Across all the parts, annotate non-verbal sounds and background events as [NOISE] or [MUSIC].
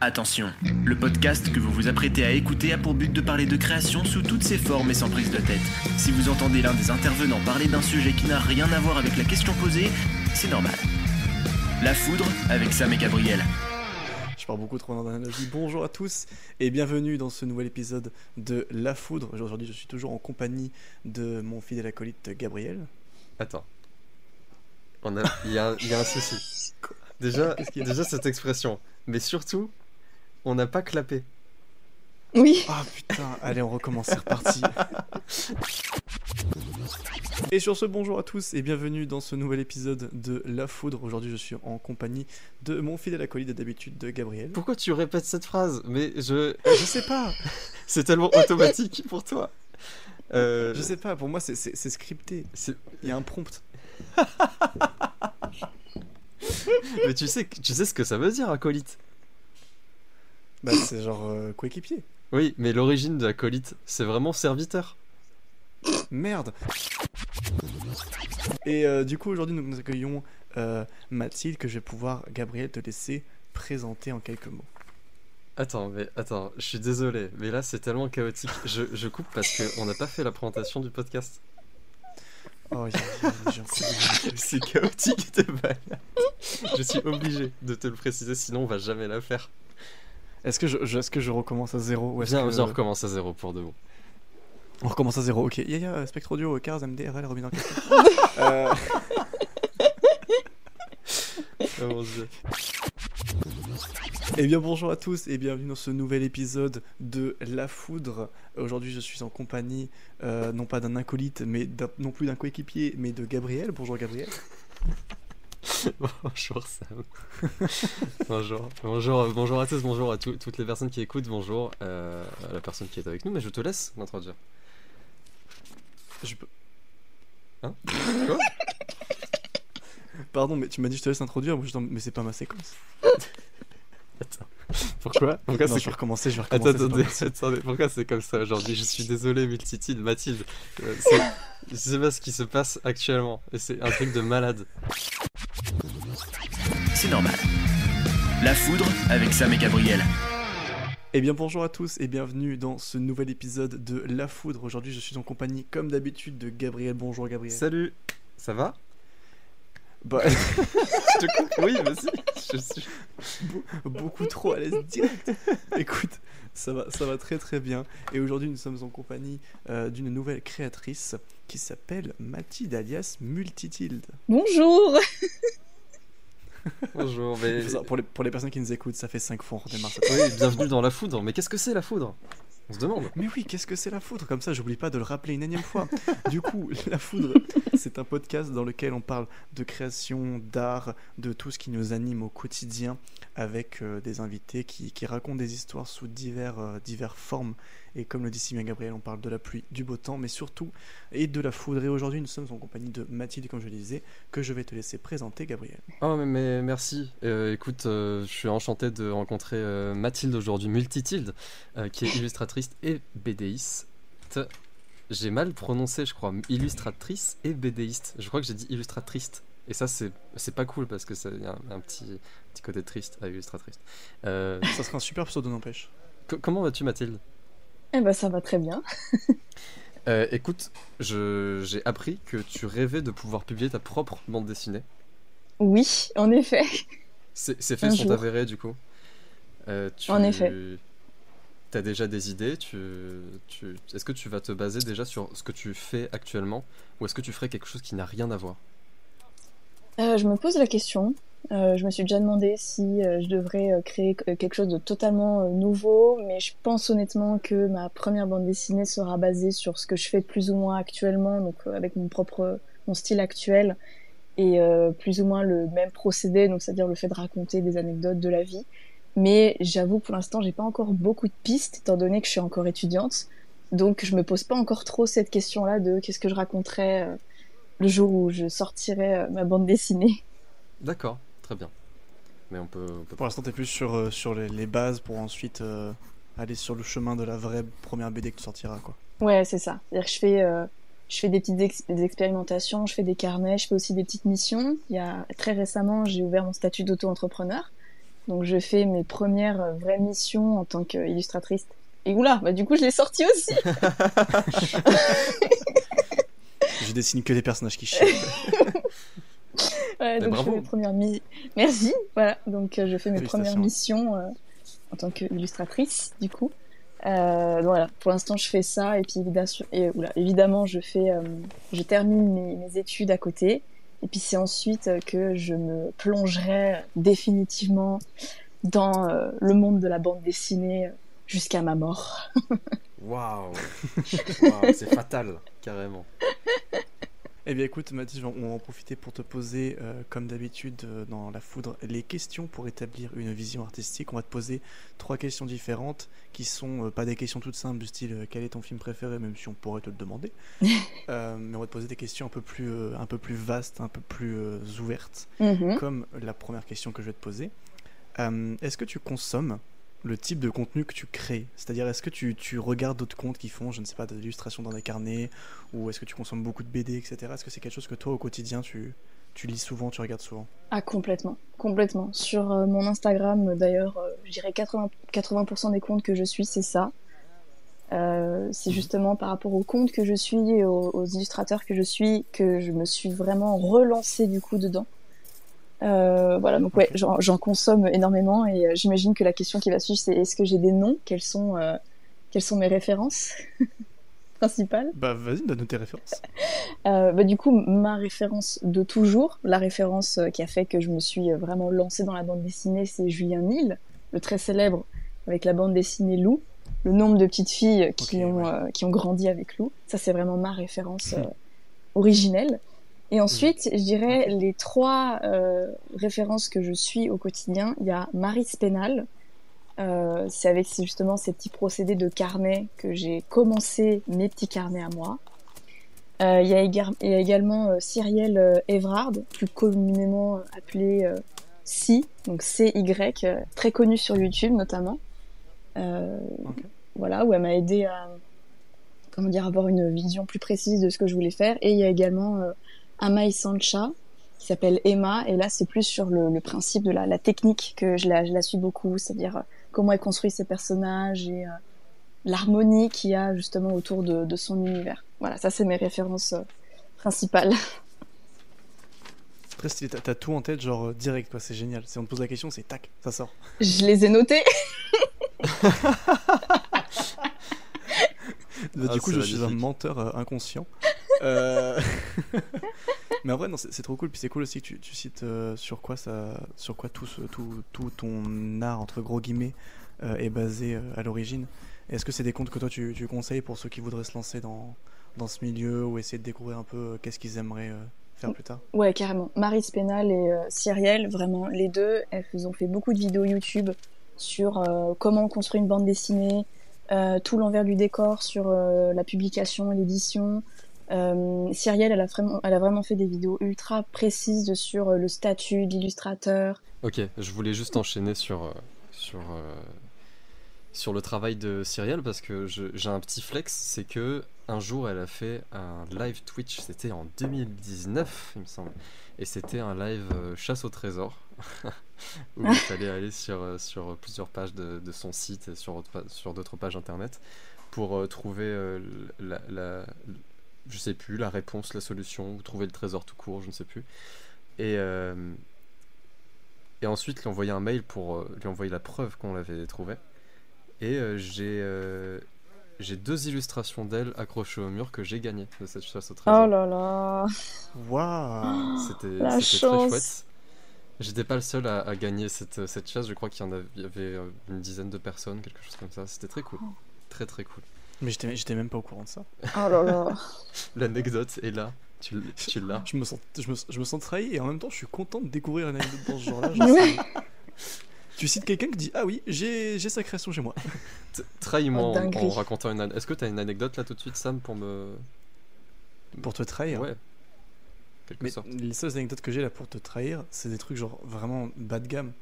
Attention, le podcast que vous vous apprêtez à écouter a pour but de parler de création sous toutes ses formes et sans prise de tête. Si vous entendez l'un des intervenants parler d'un sujet qui n'a rien à voir avec la question posée, c'est normal. La foudre avec Sam et Gabriel. Je pars beaucoup trop dans vie. Bonjour à tous et bienvenue dans ce nouvel épisode de La Foudre. Aujourd'hui, je suis toujours en compagnie de mon fidèle acolyte Gabriel. Attends. On a... il, y a un... il y a un souci. [LAUGHS] Déjà, déjà cette expression. Mais surtout, on n'a pas clapé. Oui. Ah putain, allez, on recommence, c'est reparti. [LAUGHS] et sur ce, bonjour à tous et bienvenue dans ce nouvel épisode de La Foudre. Aujourd'hui, je suis en compagnie de mon fidèle acolyte d'habitude, de Gabriel. Pourquoi tu répètes cette phrase? Mais je. Je sais pas [LAUGHS] C'est tellement automatique pour toi. Euh... Je sais pas, pour moi, c'est scripté. Il y a un prompt. [LAUGHS] Mais tu sais, tu sais ce que ça veut dire, acolyte? Bah, [COUGHS] c'est genre euh, coéquipier. Oui, mais l'origine de acolyte, c'est vraiment serviteur. Merde. Et euh, du coup, aujourd'hui, nous accueillons euh, Mathilde, que je vais pouvoir, Gabriel, te laisser présenter en quelques mots. Attends, mais attends, je suis désolé, mais là c'est tellement chaotique. Je, je coupe parce qu'on n'a pas fait la présentation du podcast. Oh, [LAUGHS] c'est chaotique de malade. Je suis obligé de te le préciser, sinon on va jamais la faire. Est-ce que je, est-ce que je recommence à zéro ou Viens, que... viens, on recommence à zéro pour de bon. On recommence à zéro, ok. Yaya, Spectre Audio, Cars, MDRL, Robin en [LAUGHS] euh... [LAUGHS] oh mon dieu. Eh bien bonjour à tous et bienvenue dans ce nouvel épisode de La Foudre. Aujourd'hui je suis en compagnie euh, non pas d'un acolyte mais non plus d'un coéquipier mais de Gabriel. Bonjour Gabriel. [LAUGHS] bonjour Sam. [LAUGHS] bonjour. bonjour. Bonjour à tous, bonjour à toutes les personnes qui écoutent, bonjour euh, à la personne qui est avec nous, mais je te laisse m'introduire. Je peux. Hein Quoi Pardon, mais tu m'as dit je te laisse introduire, mais c'est pas ma séquence. [LAUGHS] Attends. [LAUGHS] Pourquoi [LAUGHS] Pourquoi non, je vais recommencer, je vais recommencer. Attends, attendez, attendez, pourquoi c'est comme ça aujourd'hui Je suis désolé, Multitude, Mathilde. Euh, je sais pas ce qui se passe actuellement. Et c'est un truc de malade. C'est normal. La foudre avec Sam et Gabriel. Eh bien bonjour à tous et bienvenue dans ce nouvel épisode de La Foudre. Aujourd'hui je suis en compagnie comme d'habitude de Gabriel. Bonjour Gabriel. Salut, ça va? Bah, [LAUGHS] je te coupe. Oui, vas-y. Je suis beaucoup trop à l'aise direct. Écoute, ça va, ça va très très bien. Et aujourd'hui, nous sommes en compagnie euh, d'une nouvelle créatrice qui s'appelle Mathilde alias Multitilde. Bonjour. Bonjour. [LAUGHS] Mais... Pour, les, pour les personnes qui nous écoutent, ça fait 5 fois on redémarre Oui, bienvenue dans la foudre. Mais qu'est-ce que c'est la foudre? On se demande. Mais oui, qu'est-ce que c'est la foudre? Comme ça, j'oublie pas de le rappeler une énième fois. [LAUGHS] du coup, la foudre, c'est un podcast dans lequel on parle de création, d'art, de tout ce qui nous anime au quotidien, avec euh, des invités qui, racontent des histoires sous divers, euh, divers formes. Et comme le dit si bien Gabriel, on parle de la pluie, du beau temps, mais surtout et de la foudre. Et aujourd'hui, nous sommes en compagnie de Mathilde, comme je le disais, que je vais te laisser présenter, Gabriel. Oh, mais, merci. Euh, écoute, je suis enchanté de rencontrer Mathilde aujourd'hui, Multitilde, qui est illustratrice et BDiste. J'ai mal prononcé, je crois, illustratrice et BDiste. Je crois que j'ai dit illustratrice. Et ça, c'est pas cool parce que a un, petit, petit côté triste à illustratrice. Euh... Ça serait un super pseudo, n'empêche. Comment vas-tu, Mathilde? Eh ben, ça va très bien. [LAUGHS] euh, écoute, j'ai appris que tu rêvais de pouvoir publier ta propre bande dessinée. Oui, en effet. C'est fait, sont avérés, du coup. Euh, tu... En effet. Tu as déjà des idées? Tu, tu... Est-ce que tu vas te baser déjà sur ce que tu fais actuellement? Ou est-ce que tu ferais quelque chose qui n'a rien à voir? Euh, Je me pose la question. Euh, je me suis déjà demandé si euh, je devrais euh, créer quelque chose de totalement nouveau, mais je pense honnêtement que ma première bande dessinée sera basée sur ce que je fais plus ou moins actuellement, donc avec mon propre mon style actuel et plus ou moins le même procédé, donc c'est-à-dire le fait de raconter des anecdotes de la vie. Mais j'avoue, pour l'instant, j'ai pas encore beaucoup de pistes, étant donné que je suis encore étudiante. Donc, je me pose pas encore trop cette question-là de qu'est-ce que je raconterais euh, le jour où je sortirai ma bande dessinée. D'accord, très bien. Mais on peut. Pour l'instant, t'es plus sur, euh, sur les, bases pour ensuite aller sur le chemin de la vraie première BD que tu sortiras, quoi. Ouais, c'est ça. C'est-à-dire que je fais, je fais des petites des expérimentations, je fais des carnets, je fais aussi des petites missions. Il y a très récemment, j'ai ouvert mon statut d'auto-entrepreneur. Donc je fais mes premières euh, vraies missions en tant qu'illustratrice. Et oula, bah du coup je l'ai sorti aussi. [LAUGHS] je dessine que des personnages qui chient. [LAUGHS] ouais, donc je fais mes premières mi... Merci. Voilà, donc je fais mes premières missions en tant qu'illustratrice du coup. Euh, voilà, pour l'instant je fais ça et puis évidemment, et, oula, évidemment je fais, euh, je termine mes, mes, études à côté et puis c'est ensuite que je me plongerai définitivement dans euh, le monde de la bande dessinée jusqu'à ma mort. [LAUGHS] Waouh, wow, c'est fatal, carrément. Eh bien écoute Mathis, on va en profiter pour te poser, euh, comme d'habitude euh, dans la foudre, les questions pour établir une vision artistique. On va te poser trois questions différentes qui sont euh, pas des questions toutes simples du style quel est ton film préféré, même si on pourrait te le demander. [LAUGHS] mais on va te poser des questions un peu plus, un peu plus vastes, un peu plus ouvertes, Mhm. comme la première question que je vais te poser. Est-ce que tu consommes le type de contenu que tu crées C'est-à-dire, est-ce que tu, tu regardes d'autres comptes qui font, je ne sais pas, de l'illustration dans des carnets Ou est-ce que tu consommes beaucoup de BD, etc. Est-ce que c'est quelque chose que toi, au quotidien, tu, tu lis souvent, tu regardes souvent? Ah, complètement. Complètement. Sur euh, mon Instagram, d'ailleurs, euh, je dirais 80%, 80 des comptes que je suis, c'est ça. Euh, c'est justement par rapport aux comptes que je suis et aux, aux, illustrateurs que je suis que je me suis vraiment relancée du coup dedans. Euh, voilà, donc ouais, j'en consomme énormément et euh, j'imagine que la question qui va suivre, c'est est-ce que j'ai des noms? Quelles sont, euh, quelles sont mes références [LAUGHS] principales? Bah vas-y, donne-nous tes références. Euh, bah, du coup, ma référence de toujours, la référence qui a fait que je me suis vraiment lancée dans la bande dessinée, c'est Julien Nil, le très célèbre avec la bande dessinée Lou. Le nombre de petites filles qui, ont, ouais. euh, qui ont grandi avec Lou, ça c'est vraiment ma référence euh, originelle. Et ensuite, je dirais les trois euh, références que je suis au quotidien. Il y a Marie Spénal. Euh, c'est avec ces- justement ces petits procédés de carnet que j'ai commencé mes petits carnets à moi. Euh, il, y a il y a également euh, Cyrielle euh, Evrard, plus communément appelée euh, Si, donc C-Y, euh, très connue sur YouTube notamment. Euh, Ok. Voilà, où elle m'a aidé à comment dire, avoir une vision plus précise de ce que je voulais faire. Et il y a également euh, Amai Sancha, qui s'appelle Emma, et là c'est plus sur le, le principe de la, la technique que je la, je la suis beaucoup, c'est-à-dire euh, comment elle construit ses personnages et euh, l'harmonie qu'il y a justement autour de, de son univers. Voilà, ça c'est mes références euh, principales. [LAUGHS] Très stylé, t'as tout en tête, genre direct, toi, c'est génial. Si on te pose la question, c'est tac, ça sort. Je les ai notés. [LAUGHS] [LAUGHS] Bah, Ah, du coup, c'est je suis un menteur euh, inconscient. Euh, [LAUGHS] Mais en vrai, non, c'est trop cool. Puis c'est cool aussi que tu, cites euh, sur quoi ça, sur quoi tout, tout, tout ton art entre gros guillemets euh, est basé à l'origine. Est-ce que c'est des comptes que toi tu, tu conseilles pour ceux qui voudraient se lancer dans, dans ce milieu ou essayer de découvrir un peu qu'est-ce qu'ils aimeraient faire plus tard? Ouais, carrément. Marie Spénal et Cyrielle, vraiment, les deux, elles ont fait beaucoup de vidéos YouTube sur comment on construit une bande dessinée, tout l'envers du décor sur la publication l'édition. Euh, Cyrielle, elle a, vraiment, fait des vidéos ultra précises sur euh, le statut d'illustrateur. Ok, je voulais juste enchaîner sur, euh, sur, euh, sur le travail de Cyrielle parce que j'ai un petit flex, c'est que un jour elle a fait un live Twitch, c'était en 2019 il me semble, et c'était un live chasse au trésor [LAUGHS] où il fallait aller sur, sur plusieurs pages de, de son site et sur, sur d'autres pages internet pour trouver la- je sais plus, la réponse, la solution, ou trouver le trésor tout court, je ne sais plus. Et, euh, et ensuite lui envoyer un mail pour euh, lui envoyer la preuve qu'on l'avait trouvé. Et euh, j'ai euh, j'ai deux illustrations d'elle accrochées au mur que j'ai gagnées de cette chasse au trésor. Oh là là Waouh C'était La c'était très chance. chouette. J'étais pas le seul à, à gagner cette, cette chasse, je crois qu'il y en avait, il y avait une dizaine de personnes, quelque chose comme ça. C'était très cool. Très très cool. Mais j'étais j'étais même pas au courant de ça. Oh là là [LAUGHS] L'anecdote est là, tu, l'as. Je me sens, je me, je me sens trahi et en même temps, je suis content de découvrir une anecdote dans ce genre-là. Genre, [LAUGHS] Tu cites quelqu'un qui dit Ah oui, j'ai j'ai sa création chez moi. [LAUGHS] Trahis-moi Oh, en- en, racontant une. an- Est-ce que t'as une anecdote là tout de suite, Sam, pour me. Pour te trahir. Ouais. Quelque Mais sorte. les seules anecdotes que j'ai là pour te trahir, c'est des trucs genre vraiment bas de gamme.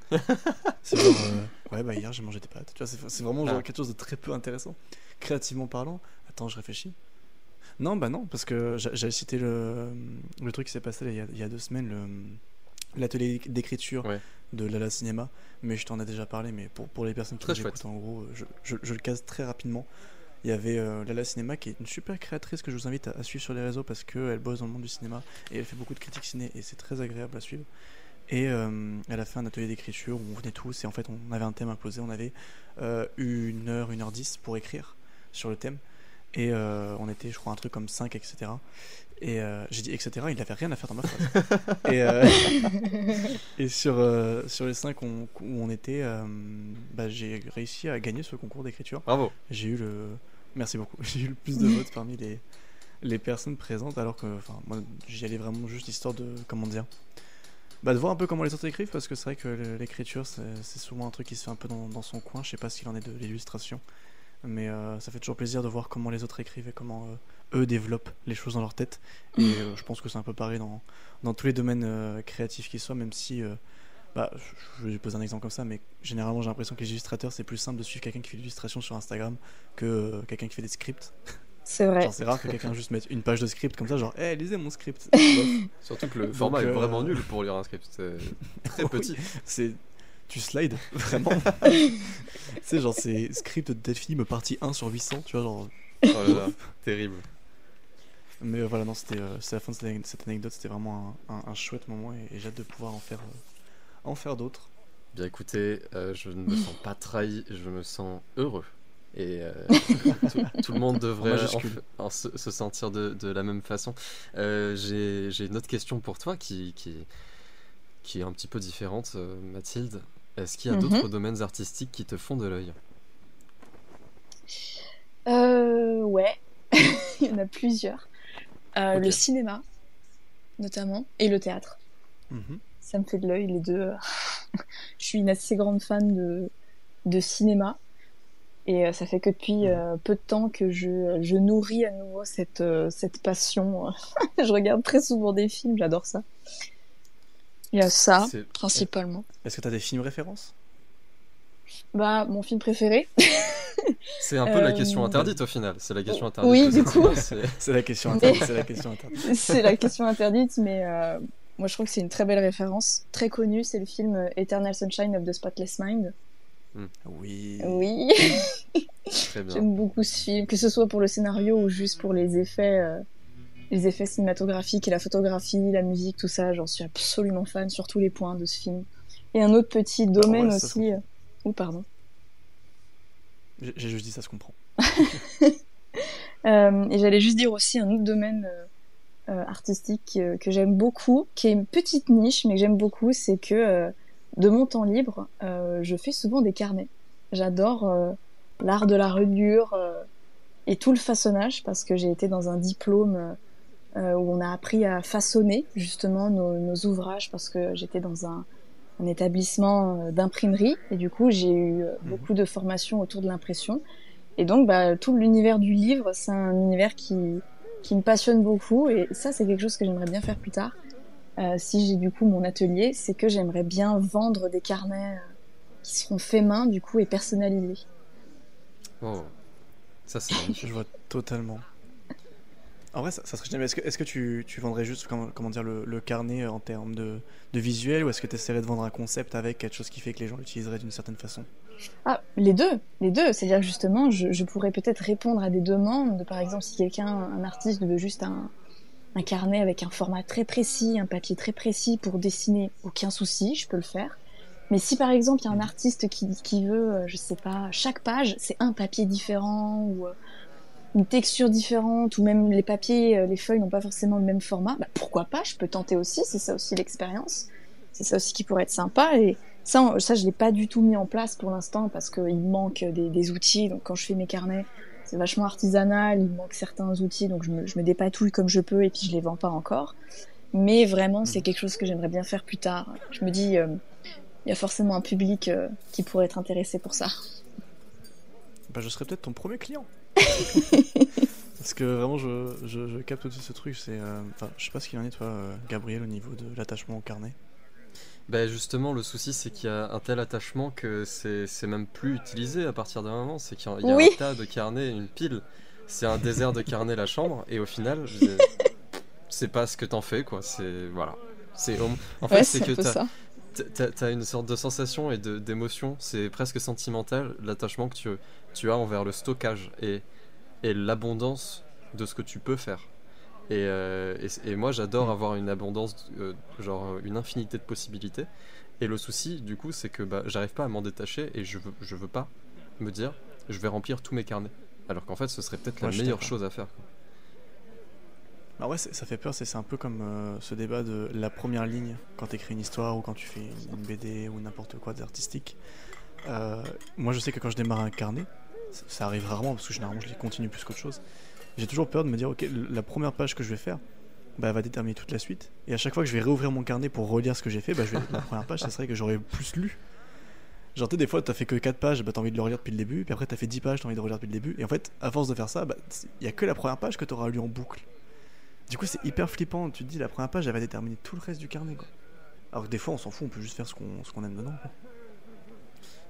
c'est genre, euh, ouais, bah hier j'ai mangé des pâtes. Tu vois, c'est c'est vraiment genre Ah. quelque chose de très peu intéressant. Créativement parlant, attends, je réfléchis. Non, bah non, parce que j'a- j'avais cité le, le truc qui s'est passé il, y a, il y a deux semaines, l'atelier d'écriture Ouais. de Lala Cinéma, mais je t'en ai déjà parlé, mais pour, pour les personnes qui écoutent, en gros, je, je- je le case très rapidement. Il y avait euh, Lala Cinéma qui est une super créatrice que je vous invite à, à suivre sur les réseaux parce qu'elle bosse dans le monde du cinéma et elle fait beaucoup de critiques ciné et c'est très agréable à suivre. Et euh, elle a fait un atelier d'écriture où on venait tous et en fait on avait un thème imposé, on avait euh, une heure, une heure dix pour écrire sur le thème et euh, on était je crois un truc comme 5 etc. Et euh, j'ai dit etc. Il avait rien à faire dans ma phrase. [LAUGHS] et, euh, [LAUGHS] et sur, sur les 5 où on était, bah, j'ai réussi à gagner ce concours d'écriture. Bravo. J'ai eu le. Merci beaucoup. [LAUGHS] J'ai eu le plus de votes parmi les, les personnes présentes, alors que enfin, moi j'y allais vraiment juste histoire de. Comment dire bah, De voir un peu comment les autres écrivent, parce que c'est vrai que l'écriture c'est c'est souvent un truc qui se fait un peu dans, dans son coin. Je sais pas s'il en est de l'illustration, mais euh, ça fait toujours plaisir de voir comment les autres écrivent et comment euh, eux développent les choses dans leur tête. Et euh, je pense que c'est un peu pareil dans, dans tous les domaines euh, créatifs qu'ils soient, même si. euh, bah, je je vais poser un exemple comme ça, mais généralement j'ai l'impression que les illustrateurs c'est plus simple de suivre quelqu'un qui fait de l'illustration sur Instagram que euh, quelqu'un qui fait des scripts. C'est vrai. C'est rare que quelqu'un juste mette une page de script comme ça, genre, hé, lisez mon script. [LAUGHS] Surtout que le Donc, format est vraiment nul pour lire un script. C'est très [LAUGHS] Oui. petit. c'est. Tu slides, [LAUGHS] vraiment. tu sais, genre, c'est script de Delphine, partie 1 sur 800, tu vois, genre. Oh là là, terrible. Mais euh, voilà, non, c'était euh, c'est la fin de cette, ane- cette anecdote, c'était vraiment un, un- un chouette moment et, et j'ai hâte de pouvoir en faire, euh, en faire d'autres. Bien écoutez, euh, je ne me sens pas trahi, je me sens heureux. Et [LAUGHS] tout, tout le monde devrait en en se, se sentir de, de la même façon. J'ai une autre question pour toi qui, qui, qui est un petit peu différente, Mathilde. Est-ce qu'il y a Mhm. d'autres domaines artistiques qui te font de l'œil Euh, ouais, [LAUGHS] il y en a plusieurs. Euh. Le cinéma, notamment, et le théâtre. Mhm. Ça me fait de l'œil, les deux. [LAUGHS] Je suis une assez grande fan de, de cinéma. Et euh, ça fait que depuis euh, peu de temps que je, je nourris à nouveau cette, euh, cette passion. [LAUGHS] je regarde très souvent des films, j'adore ça. Il y a ça, principalement. Est-ce que t'as des films références? Bah, mon film préféré. [LAUGHS] C'est un peu la Euh, question interdite au final. C'est la question interdite. oui, [LAUGHS] du coup. c'est- la question Mais- interdite, c'est la question interdite. [LAUGHS] c'est la question interdite, mais euh, moi je trouve que c'est une très belle référence. Très connue, c'est le film Eternal Sunshine of the Spotless Mind. Oui. Oui, Très bien. j'aime beaucoup ce film, que ce soit pour le scénario ou juste pour les effets, euh, les effets cinématographiques et la photographie, la musique, tout ça. J'en suis absolument fan sur tous les points de ce film. Et un autre petit domaine ouais, ça se aussi. euh, Oh, pardon. J'ai juste dit ça se comprend. [LAUGHS] Euh, et j'allais juste dire aussi un autre domaine euh, artistique euh, que j'aime beaucoup, qui est une petite niche, mais que j'aime beaucoup, c'est que de mon temps libre, je fais souvent des carnets. J'adore l'art de la reliure et tout le façonnage, parce que j'ai été dans un diplôme où on a appris à façonner justement nos, nos ouvrages, parce que j'étais dans un, un établissement euh, d'imprimerie, et du coup j'ai eu euh, Mhm. beaucoup de formations autour de l'impression. Et donc, bah, tout l'univers du livre, c'est un univers qui, qui me passionne beaucoup. Et ça, c'est quelque chose que j'aimerais bien faire plus tard. Euh, si j'ai du coup mon atelier, c'est que j'aimerais bien vendre des carnets euh, qui seront faits main, du coup, et personnalisés. Oh. Ça, c'est. [LAUGHS] Je vois totalement. En vrai, ça, ça serait génial. Est-ce que, tu, tu vendrais juste comment, comment dire, le, le carnet euh, en termes de, de visuel ou est-ce que tu essaierais de vendre un concept avec quelque chose qui fait que les gens l'utiliseraient d'une certaine façon? Ah, les deux, les deux. C'est-à-dire justement, je, je pourrais peut-être répondre à des demandes. De, par exemple, si quelqu'un, un artiste, veut juste un, un carnet avec un format très précis, un papier très précis pour dessiner, aucun souci, je peux le faire. Mais si par exemple il y a un artiste qui, qui veut, euh, je sais pas, chaque page c'est un papier différent ou euh, une texture différente ou même les papiers, euh, les feuilles n'ont pas forcément le même format, bah pourquoi pas Je peux tenter aussi, c'est ça aussi l'expérience. C'est ça aussi qui pourrait être sympa et ça, on- ça je l'ai pas du tout mis en place pour l'instant parce qu'il manque des, des outils. Donc quand je fais mes carnets, c'est vachement artisanal, il manque certains outils, donc je me, je me dépatouille comme je peux et puis je les vends pas encore. Mais vraiment, c'est Mhm. quelque chose que j'aimerais bien faire plus tard. Je me dis, euh, il y a forcément un public euh, qui pourrait être intéressé pour ça. bah, Je serais peut-être ton premier client. [LAUGHS] Parce que vraiment, je, je, je capte aussi ce truc. C'est, euh, je sais pas ce qu'il en est, toi, euh, Gabriel, au niveau de l'attachement au carnet. Ben justement, le souci, c'est qu'il y a un tel attachement que c'est c'est même plus utilisé à partir d'un moment. C'est qu'il y a, il y a Oui. un tas de carnets, une pile. C'est un [LAUGHS] désert de carnets, la chambre. Et au final, [LAUGHS] je- c'est pas ce que t'en fais, quoi. C'est. Voilà. C'est en Ouais, fait c'est c'est que t'as ça. T'as- une sorte de sensation et d'émotion, c'est presque sentimental l'attachement que tu, tu as envers le stockage et, et l'abondance de ce que tu peux faire. Et, euh, et, et moi j'adore Mm. avoir une abondance, euh, genre une infinité de possibilités. Et le souci du coup c'est que bah, j'arrive pas à m'en détacher et je veux, je veux pas me dire je vais remplir tous mes carnets. Alors qu'en fait ce serait peut-être la meilleure chose à faire. quoi. Bah ouais, ça fait peur, c'est un peu comme euh, ce débat de la première ligne quand tu écris une histoire ou quand tu fais une, BD ou n'importe quoi d'artistique. Euh, moi je sais que quand je démarre un carnet, ça, arrive rarement parce que généralement je les continue plus qu'autre chose. J'ai toujours peur de me dire, ok, la première page que je vais faire, bah, elle va déterminer toute la suite. Et à chaque fois que je vais réouvrir mon carnet pour relire ce que j'ai fait, bah, je vais, la première page, ça serait que j'aurais plus lu. Genre, tu des fois, t'as fait que 4 pages, bah, t'as envie de le relire depuis le début, puis après, t'as fait 10 pages, t'as envie de relire depuis le début. Et en fait, à force de faire ça, bah, il y a que la première page que t'auras lu en boucle. Du coup, c'est hyper flippant. Tu te dis, la première page, elle va déterminer tout le reste du carnet, quoi. Alors que des fois, on s'en fout, on peut juste faire ce qu'on ce qu'on aime dedans. quoi.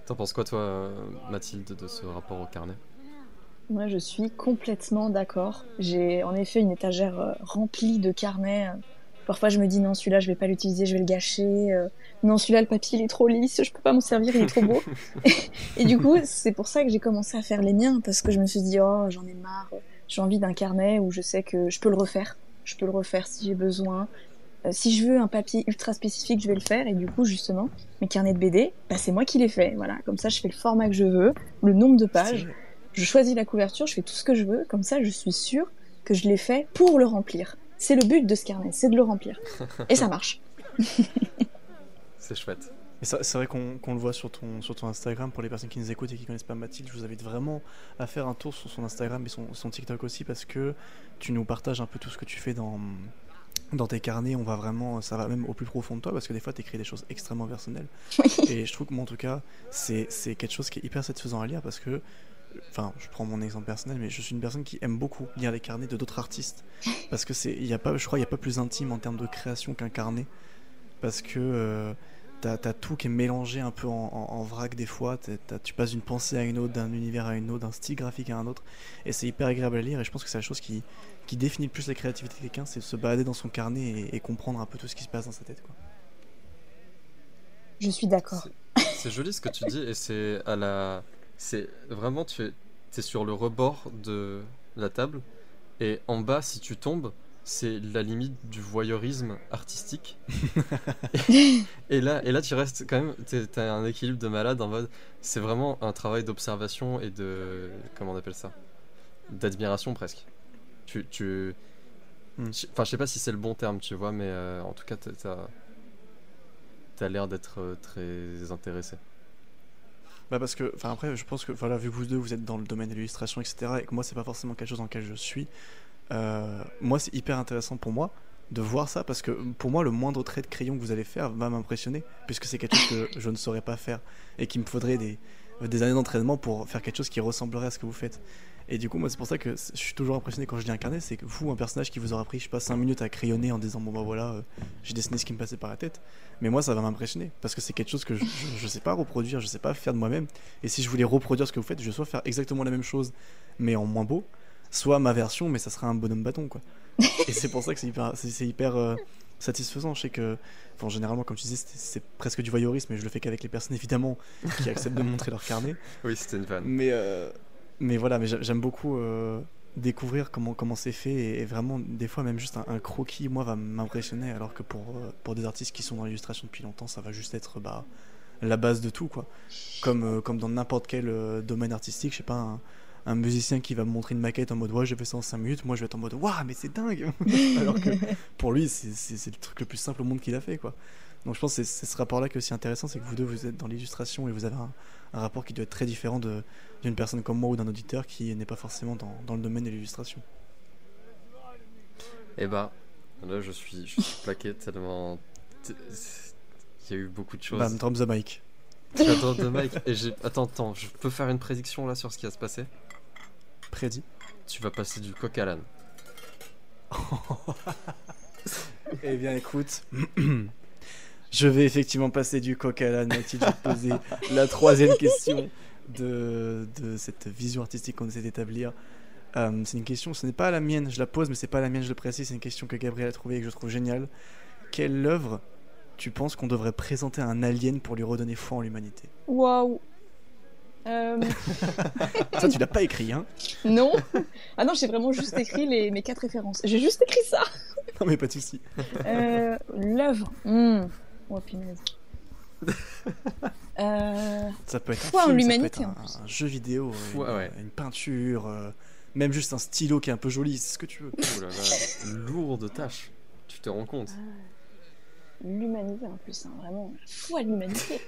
T'en penses quoi toi Mathilde de ce rapport au carnet? Moi, je suis complètement d'accord. J'ai en effet une étagère euh, remplie de carnets. Parfois, je me dis non, celui-là, je vais pas l'utiliser, je vais le gâcher. Euh, Non, celui-là, le papier, il est trop lisse, je peux pas m'en servir, il est trop beau. [LAUGHS] et du coup, c'est pour ça que j'ai commencé à faire les miens, parce que je me suis dit, oh, j'en ai marre. J'ai envie d'un carnet où je sais que je peux le refaire. Je peux le refaire si j'ai besoin. Euh, si je veux un papier ultra spécifique, je vais le faire. Et du coup, justement, mes carnets de BD, bah, c'est moi qui les fais. Voilà, comme ça, je fais le format que je veux, le nombre de pages. Je choisis la couverture, je fais tout ce que je veux, comme ça je suis sûre que je l'ai fait pour le remplir. C'est le but de ce carnet, c'est de le remplir. Et ça [LAUGHS] marche. C'est chouette. C'est vrai qu'on le voit sur ton, sur ton Instagram. Pour les personnes qui nous écoutent et qui connaissent pas Mathilde, je vous invite vraiment à faire un tour sur son Instagram et son, son TikTok aussi parce que tu nous partages un peu tout ce que tu fais dans, dans tes carnets. On va vraiment, ça va même au plus profond de toi parce que des fois tu écris des choses extrêmement personnelles. Et je trouve que moi en tout cas, c'est quelque chose qui est hyper satisfaisant à lire parce que, enfin, je prends mon exemple personnel, mais je suis une personne qui aime beaucoup lire les carnets de d'autres artistes parce que c'est, il y a pas, je crois, il y a pas plus intime en termes de création qu'un carnet parce que euh, t'as as tout qui est mélangé un peu en, en- en vrac des fois. T'as- tu passes d'une pensée à une autre, d'un univers à une autre, d'un style graphique à un autre, et c'est hyper agréable à lire. Et je pense que c'est la chose qui, qui définit le plus la créativité de quelqu'un, c'est de se balader dans son carnet et, et comprendre un peu tout ce qui se passe dans sa tête. Quoi. Je suis d'accord. C'est- C'est joli ce que tu dis et c'est à la. C'est vraiment, tu es, es sur le rebord de la table et en bas, si tu tombes, c'est la limite du voyeurisme artistique. [LAUGHS] et, là, et là, tu restes quand même. t'es- T'as un équilibre de malade en mode. C'est vraiment un travail d'observation et de. Comment on appelle ça? D'admiration presque. Tu. tu Hmm. je- Enfin, je sais pas si c'est le bon terme, tu vois, mais euh, en tout cas, t'as- t'as. L'air d'être euh, très intéressé. Bah parce que, enfin après, je pense que, voilà, vu que vous deux vous êtes dans le domaine de l'illustration, etc., et que moi c'est pas forcément quelque chose dans lequel je suis, moi c'est hyper intéressant pour moi de voir ça parce que pour moi le moindre trait de crayon que vous allez faire va m'impressionner puisque c'est quelque chose que je ne saurais pas faire et qu'il me faudrait des, années d'entraînement pour faire quelque chose qui ressemblerait à ce que vous faites. Et du coup, moi c'est pour ça que je suis toujours impressionné quand je lis un carnet, c'est que vous, un personnage qui vous aura pris, je sais pas, 5 minutes à crayonner en disant bon bah voilà, euh, j'ai dessiné ce qui me passait par la tête. Mais moi, ça va m'impressionner parce que c'est quelque chose que je, je, je sais pas reproduire, je sais pas faire de moi-même. Et si je voulais reproduire ce que vous faites, je vais soit faire exactement la même chose, mais en moins beau, soit ma version, mais ça sera un bonhomme bâton, quoi. Et c'est pour ça que c'est hyper, c'est, hyper euh, satisfaisant. Je sais que, enfin, généralement, comme tu disais, c'est, presque du voyeurisme, mais je le fais qu'avec les personnes, évidemment, qui acceptent de me montrer leur carnet. Oui, c'était une vanne. Mais, euh, mais voilà, mais j'a- j'aime beaucoup euh, découvrir comment comment c'est fait et, et vraiment des fois même juste un, un croquis moi va m'impressionner alors que pour pour des artistes qui sont dans l'illustration depuis longtemps ça va juste être bah la base de tout quoi comme comme dans n'importe quel domaine artistique je sais pas un, un musicien qui va me montrer une maquette en mode ouais j'ai fait ça en 5 minutes moi je vais être en mode waouh mais c'est dingue [LAUGHS] alors que [LAUGHS] pour lui c'est le truc le plus simple au monde qu'il a fait quoi donc je pense que c'est ce rapport là qui est aussi intéressant c'est que vous deux vous êtes dans l'illustration et vous avez un, un rapport qui doit être très différent de d'une personne comme moi ou d'un auditeur qui n'est pas forcément dans, dans le domaine de l'illustration. Et bah, là je suis, je suis plaqué tellement. Il y a eu beaucoup de choses. Bam, drop the mic. J'adore de Mike. Et j'ai. Attends, attends, je peux faire une prédiction là sur ce qui va se passer? Prédit. Tu vas passer du coq à l'âne. [LAUGHS] Eh bien, écoute. [CLEARS THROAT] je vais effectivement passer du coq à l'âne. Mathilde, je vais te poser la troisième [LAUGHS] question de, de cette vision artistique qu'on essaie d'établir. Euh, c'est une question, ce n'est pas la mienne, je la pose, mais c'est pas la mienne, je le précise. C'est une question que Gabriel a trouvée et que je trouve géniale. quelle œuvre tu penses qu'on devrait présenter à un alien pour lui redonner foi en l'humanité? Waouh. Euh, [LAUGHS] Ça, tu l'as pas écrit, hein non. Ah non, j'ai vraiment juste écrit les, mes quatre références. J'ai juste écrit ça. Non, mais pas de souci. Euh, L'œuvre. Hmm. Oh, punaise. Euh, Ça peut être un Foi en film, ça peut l'humanité, être en un, plus. un jeu vidéo, Foi, une, ouais. une peinture, euh, même juste un stylo qui est un peu joli, c'est ce que tu veux. Oh là là, lourde tâche. Tu te rends compte l'humanité en plus, hein, vraiment. Foi à l'humanité.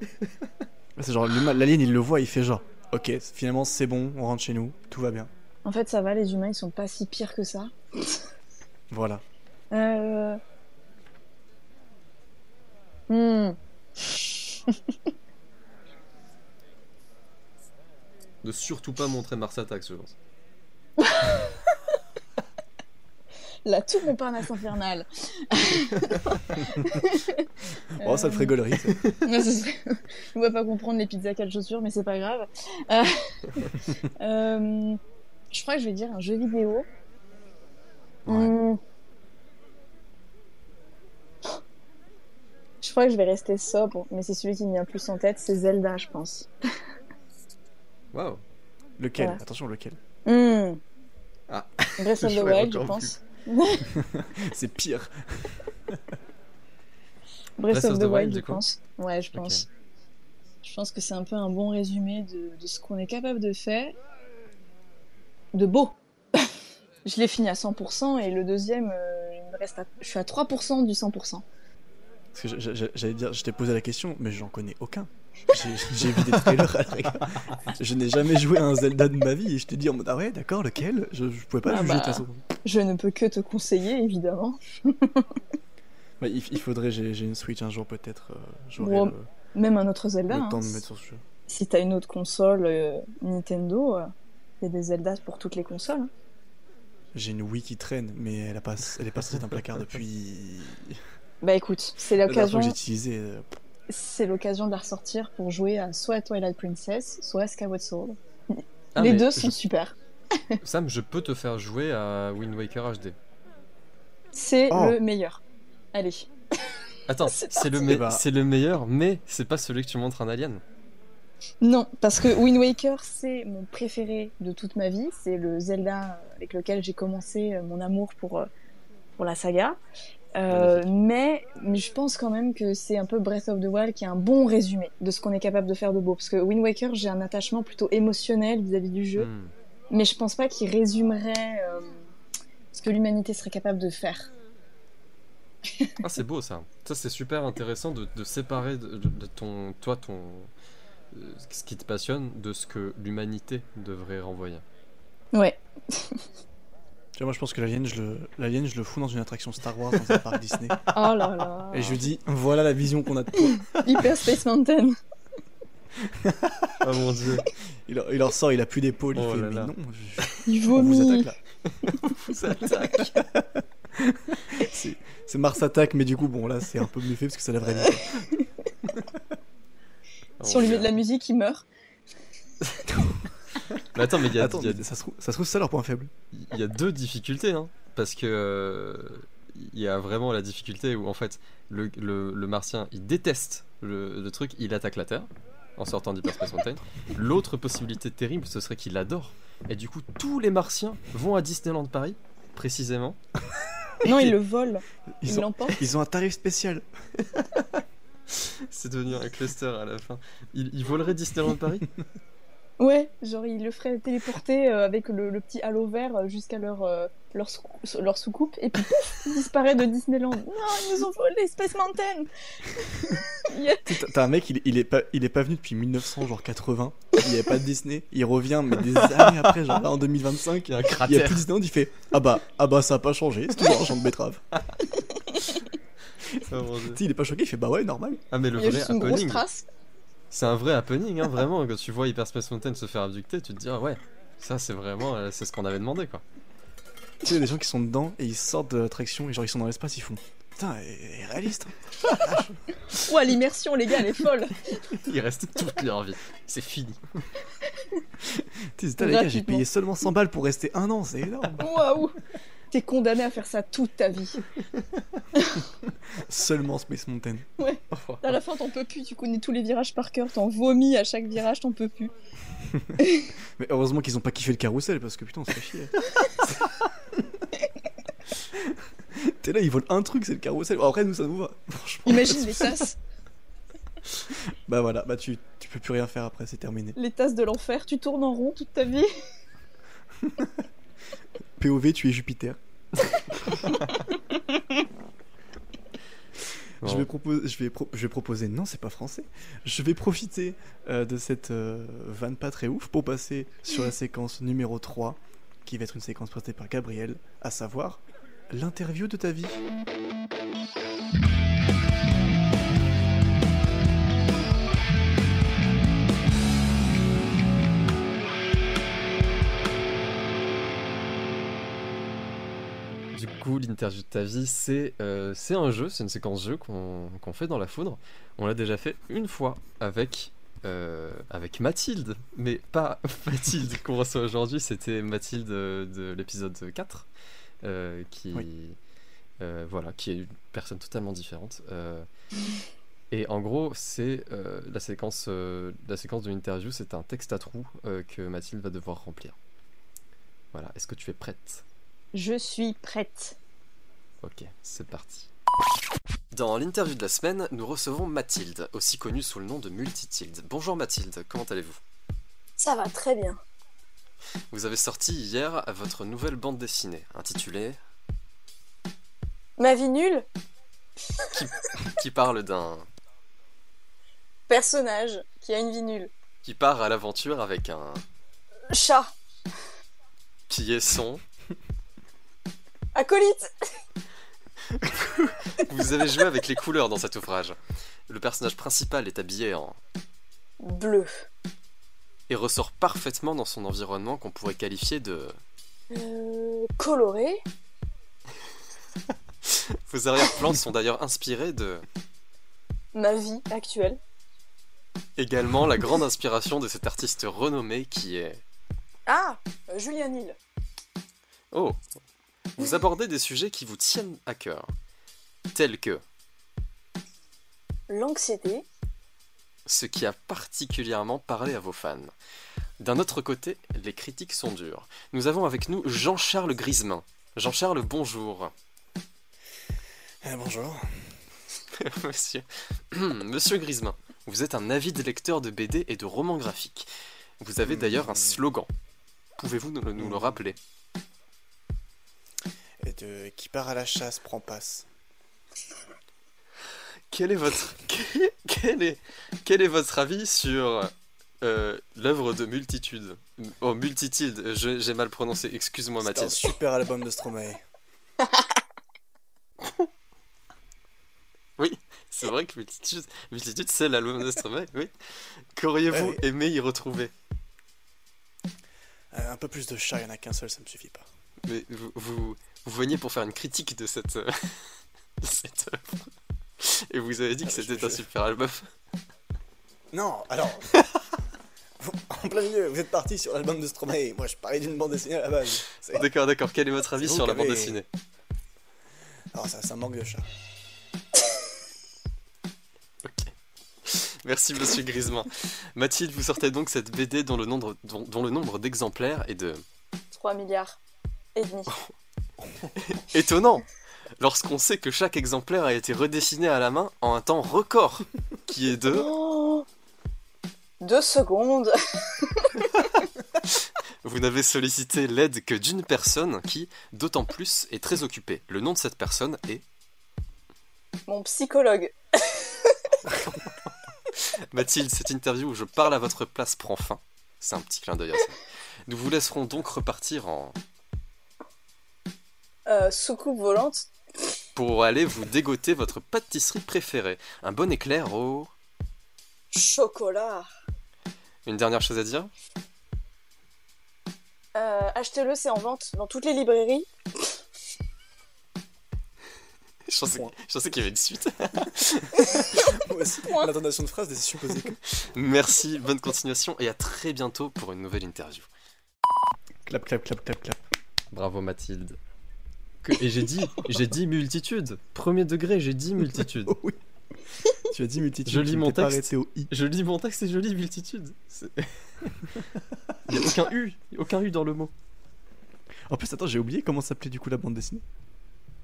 [LAUGHS] C'est genre, l'alien, il le voit, il fait genre, ok, finalement, c'est bon, on rentre chez nous, tout va bien. En fait, ça va, les humains, ils sont pas si pires que ça. Voilà. Euh... Hmm. Ne surtout pas montrer Mars Attacks, je pense. La tour Montparnasse infernale. [LAUGHS] Oh, ça le ferait gaulerie. ça. [LAUGHS] Ouais, ce serait- On va pas comprendre les pizzas quatre chaussures, mais c'est pas grave. Euh, [LAUGHS] euh, Je crois que je vais dire un jeu vidéo. Ouais. Je crois que je vais rester sobre, mais c'est celui qui me vient plus en tête, c'est Zelda, je pense. Waouh Lequel? Voilà. Attention, lequel? Hmm. Ah. Breath of the Wild, je pense. [LAUGHS] C'est pire. Breath of the Wild, je pense. Ouais, je pense. Je pense que c'est un peu un bon résumé de, de ce qu'on est capable de faire. De beau. [LAUGHS] je l'ai fini à 100% et le deuxième, euh, il me reste à... je suis à 3% du 100%. Parce que j'a- j'a- j'allais dire, je t'ai posé la question, mais j'en connais aucun. J'ai vu des trailers à la rigueur. Je n'ai jamais joué à un Zelda de ma vie et je te dis en mode ah ouais d'accord lequel? Je, je pouvais pas Ah juger de bah. toute façon. Je ne peux que te conseiller, évidemment. [LAUGHS] Bah, il, il faudrait j'ai une Switch un jour peut-être euh, Bon, Même un autre Zelda. le hein. temps de me mettre sur ce jeu. Si t'as une autre console euh, Nintendo, il y a des Zelda pour toutes les consoles. J'ai une Wii qui traîne mais elle a pas elle est pas sortie d'un placard depuis Bah écoute, c'est l'occasion, que j'ai utilisé euh, c'est l'occasion de la ressortir pour jouer à soit Twilight Princess, soit Skyward Sword. Ah, les deux je- sont super. [LAUGHS] Sam, je peux te faire jouer à Wind Waker HD. C'est Oh. le meilleur. Allez. [LAUGHS] Attends, C'est le, me- Bah. c'est le meilleur, mais c'est pas celui que tu montres un alien. Non, parce que Wind Waker, c'est mon préféré de toute ma vie. C'est le Zelda avec lequel j'ai commencé mon amour pour, euh, pour la saga. Euh, mais, mais je pense quand même que c'est un peu Breath of the Wild qui est un bon résumé de ce qu'on est capable de faire de beau. Parce que Wind Waker, j'ai un attachement plutôt émotionnel vis-à-vis du jeu. Hmm. Mais je pense pas qu'il résumerait euh, ce que l'humanité serait capable de faire. Ah, c'est beau ça. Ça, c'est super intéressant de, de séparer de, de- de ton, toi, ton, euh, ce qui te passionne de ce que l'humanité devrait renvoyer. Ouais. Vois moi je pense que l'alien je le l'alien je le fous dans une attraction Star Wars dans un parc [LAUGHS] Disney Oh là là. et je lui dis voilà la vision qu'on a de toi. [LAUGHS] Hyper Space Mountain. [LAUGHS] Oh mon dieu. Il, il leur sort il a plus d'épaule il Oh fait là mais là. non je- Il on vous attaque là. vous attaque. C'est c'est Mars attaque mais du coup bon là c'est un peu mieux fait parce que la vraie vie. Si on lui met de la musique, il meurt. Mais attends, mais il y a, Attends, il y a- mais ça se trouve, ça se trouve, c'est ça leur point faible. il y a deux difficultés, hein, parce que euh, il y a vraiment la difficulté où en fait le, le- le martien il déteste le, le truc, il attaque la Terre en sortant d'Hyperspace Mountain. L'autre possibilité terrible, ce serait qu'il l'adore. Et du coup, tous les martiens vont à Disneyland Paris, précisément. [LAUGHS] Non, il le vole. Ils Il ont, ils un tarif spécial. [LAUGHS] C'est devenu un cluster à la fin. Il, il volerait Disneyland Paris? Ouais, genre il le ferait téléporter euh, avec le, le petit halo vert euh, jusqu'à leur, euh, leur, sou- leur soucoupe et puis pouf, il disparaît de Disneyland. [LAUGHS] Non, ils nous ont volé Space Mountain [LAUGHS] T'as un mec, il, il est pas, il est pas venu depuis 1900, genre 80. Il n'y avait pas de Disney. Il revient, mais des [LAUGHS] années après, genre là en 2025. Il y a un Il y a cratère. plus Disneyland. Il fait Ah bah, ah bah ça a pas changé. C'est toujours un champ de betterave. Oh il est pas choqué. Il fait Bah ouais, normal. Ah mais le il y a vrai juste c'est un vrai happening, hein, vraiment. Quand tu vois Hyperspace Mountain se faire abducter, tu te dis ah ouais, ça c'est vraiment, euh, c'est ce qu'on avait demandé quoi. Tu sais, il y a des gens qui sont dedans et ils sortent de l'attraction et genre ils sont dans l'espace, ils font Putain, elle est réaliste. hein. [LAUGHS] Ouah, l'immersion, les gars, elle est folle [LAUGHS] Ils restent toute leur vie. C'est fini. [LAUGHS] Tu sais, putain, les gars, j'ai payé seulement 100 balles pour rester un an, c'est énorme. Waouh T'es condamné à faire ça toute ta vie. [LAUGHS] Seulement Space Mountain. À la fin, t'en peux plus. Tu connais tous les virages par cœur. T'en vomis à chaque virage. T'en peux plus. [LAUGHS] Mais heureusement qu'ils ont pas kiffé le carrousel parce que putain, on se fait chier. [LAUGHS] T'es là, ils volent un truc, c'est le carrousel. Après, nous, ça nous va. Franchement. Imagine les tasses. Bah voilà, bah tu, tu peux plus rien faire après, c'est terminé. Les tasses de l'enfer. Tu tournes en rond toute ta vie. POV, tu es Jupiter. [LAUGHS] Je vais, proposer, je, vais pro- je vais proposer, non, c'est pas français. Je vais profiter euh, de cette euh, vanne pas très ouf pour passer sur la séquence numéro 3, qui va être une séquence présentée par Gabriel, à savoir l'interview de ta vie. Du coup, l'interview de ta vie, c'est euh, un jeu, c'est une séquence jeu qu'on fait dans la foudre. On l'a déjà fait une fois avec, euh, avec Mathilde, mais pas [LAUGHS] Mathilde qu'on reçoit aujourd'hui, c'était Mathilde euh, de l'épisode 4, euh, qui, Oui. voilà, qui est une personne totalement différente. et en gros, c'est la séquence, la séquence de l'interview, c'est un texte à trous que Mathilde va devoir remplir. Voilà, est-ce que tu es prête? Je suis prête. Ok, c'est parti. Dans l'interview de la semaine, nous recevons Mathilde, aussi connue sous le nom de Multitilde. Bonjour Mathilde, comment allez-vous? Ça va très bien. Vous avez sorti hier votre nouvelle bande dessinée, intitulée Ma vie nulle? Qui parle d'un Personnage qui a une vie nulle. qui part à l'aventure avec un Chat. qui est son. Acolyte. [LAUGHS] Vous avez joué avec les couleurs dans cet ouvrage. Le personnage principal est habillé en Bleu. et ressort parfaitement dans son environnement qu'on pourrait qualifier de Euh, coloré. [LAUGHS] Vos arrière-plans sont d'ailleurs inspirés de Ma vie actuelle. également la grande inspiration de cet artiste renommé qui est Ah euh, Julien Nil. Oh Vous abordez des sujets qui vous tiennent à cœur, tels que L'anxiété. ce qui a particulièrement parlé à vos fans. D'un autre côté, les critiques sont dures. Nous avons avec nous Jean-Charles Grisemain. Jean-Charles, bonjour. Eh, bonjour. [LAUGHS] Monsieur. [CLEARS THROAT] Monsieur Grisemain, vous êtes un avide lecteur de BD et de romans graphiques. Vous avez d'ailleurs un slogan. Pouvez-vous nous le rappeler? Et de qui part à la chasse prend passe. Quel est votre [LAUGHS] quel est quel est votre avis sur euh, l'œuvre de Multitude? Oh Multitude, j'ai mal prononcé. Excuse-moi C'est un Mathilde. super album de Stromae. [LAUGHS] C'est vrai que Multitude, Multitude c'est l'album de Stromae, oui. Qu'auriez-vous Ouais, aimé y retrouver? Euh, un peu plus de chat, il y en a qu'un seul, ça me suffit pas. Mais vous, vous, vous veniez pour faire une critique de cette, euh, [LAUGHS] de cette œuvre. Et vous avez dit que Ah, je- c'était un super album. Non, alors. [LAUGHS] en plein milieu, vous êtes parti sur l'album de Stromae. Moi, je parlais d'une bande dessinée à la base. D'accord, d'accord. Quel est votre avis sur la bande avez- dessinée Alors, ça, ça manque de chat. [LAUGHS] Merci Monsieur Grisemain. Mathilde, vous sortez donc cette BD dont le nombre, dont, dont le nombre d'exemplaires est de 3 milliards et demi. [LAUGHS] étonnant lorsqu'on sait que chaque exemplaire a été redessiné à la main en un temps record, qui est de Oh Deux secondes. [LAUGHS] Vous n'avez sollicité l'aide que d'une personne qui, d'autant plus, est très occupée. Le nom de cette personne est Mon psychologue. [LAUGHS] Mathilde. Cette interview où je parle à votre place prend fin. C'est un petit clin d'œil à ça. Nous vous laisserons donc repartir en Euh, soucoupe volante. pour aller vous dégoter votre pâtisserie préférée. Un bon éclair au. Chocolat. Une dernière chose à dire? Euh, Achetez-le, c'est en vente dans toutes les librairies. Je pensais, qu'il y avait une suite. [LAUGHS] L'intonation de phrase des supposés que. Merci, bonne continuation et à très bientôt pour une nouvelle interview. Clap, clap, clap, clap, clap. Bravo Mathilde. Que- Et j'ai dit, j'ai dit multitude. Premier degré, j'ai dit multitude. Oh [LAUGHS] oui. tu as dit multitude. Je lis tu mon texte. au i. Je lis mon texte et je lis multitude. [LAUGHS] Il n'y a aucun U, aucun U dans le mot. En plus, attends, j'ai oublié comment s'appelait du coup la bande dessinée.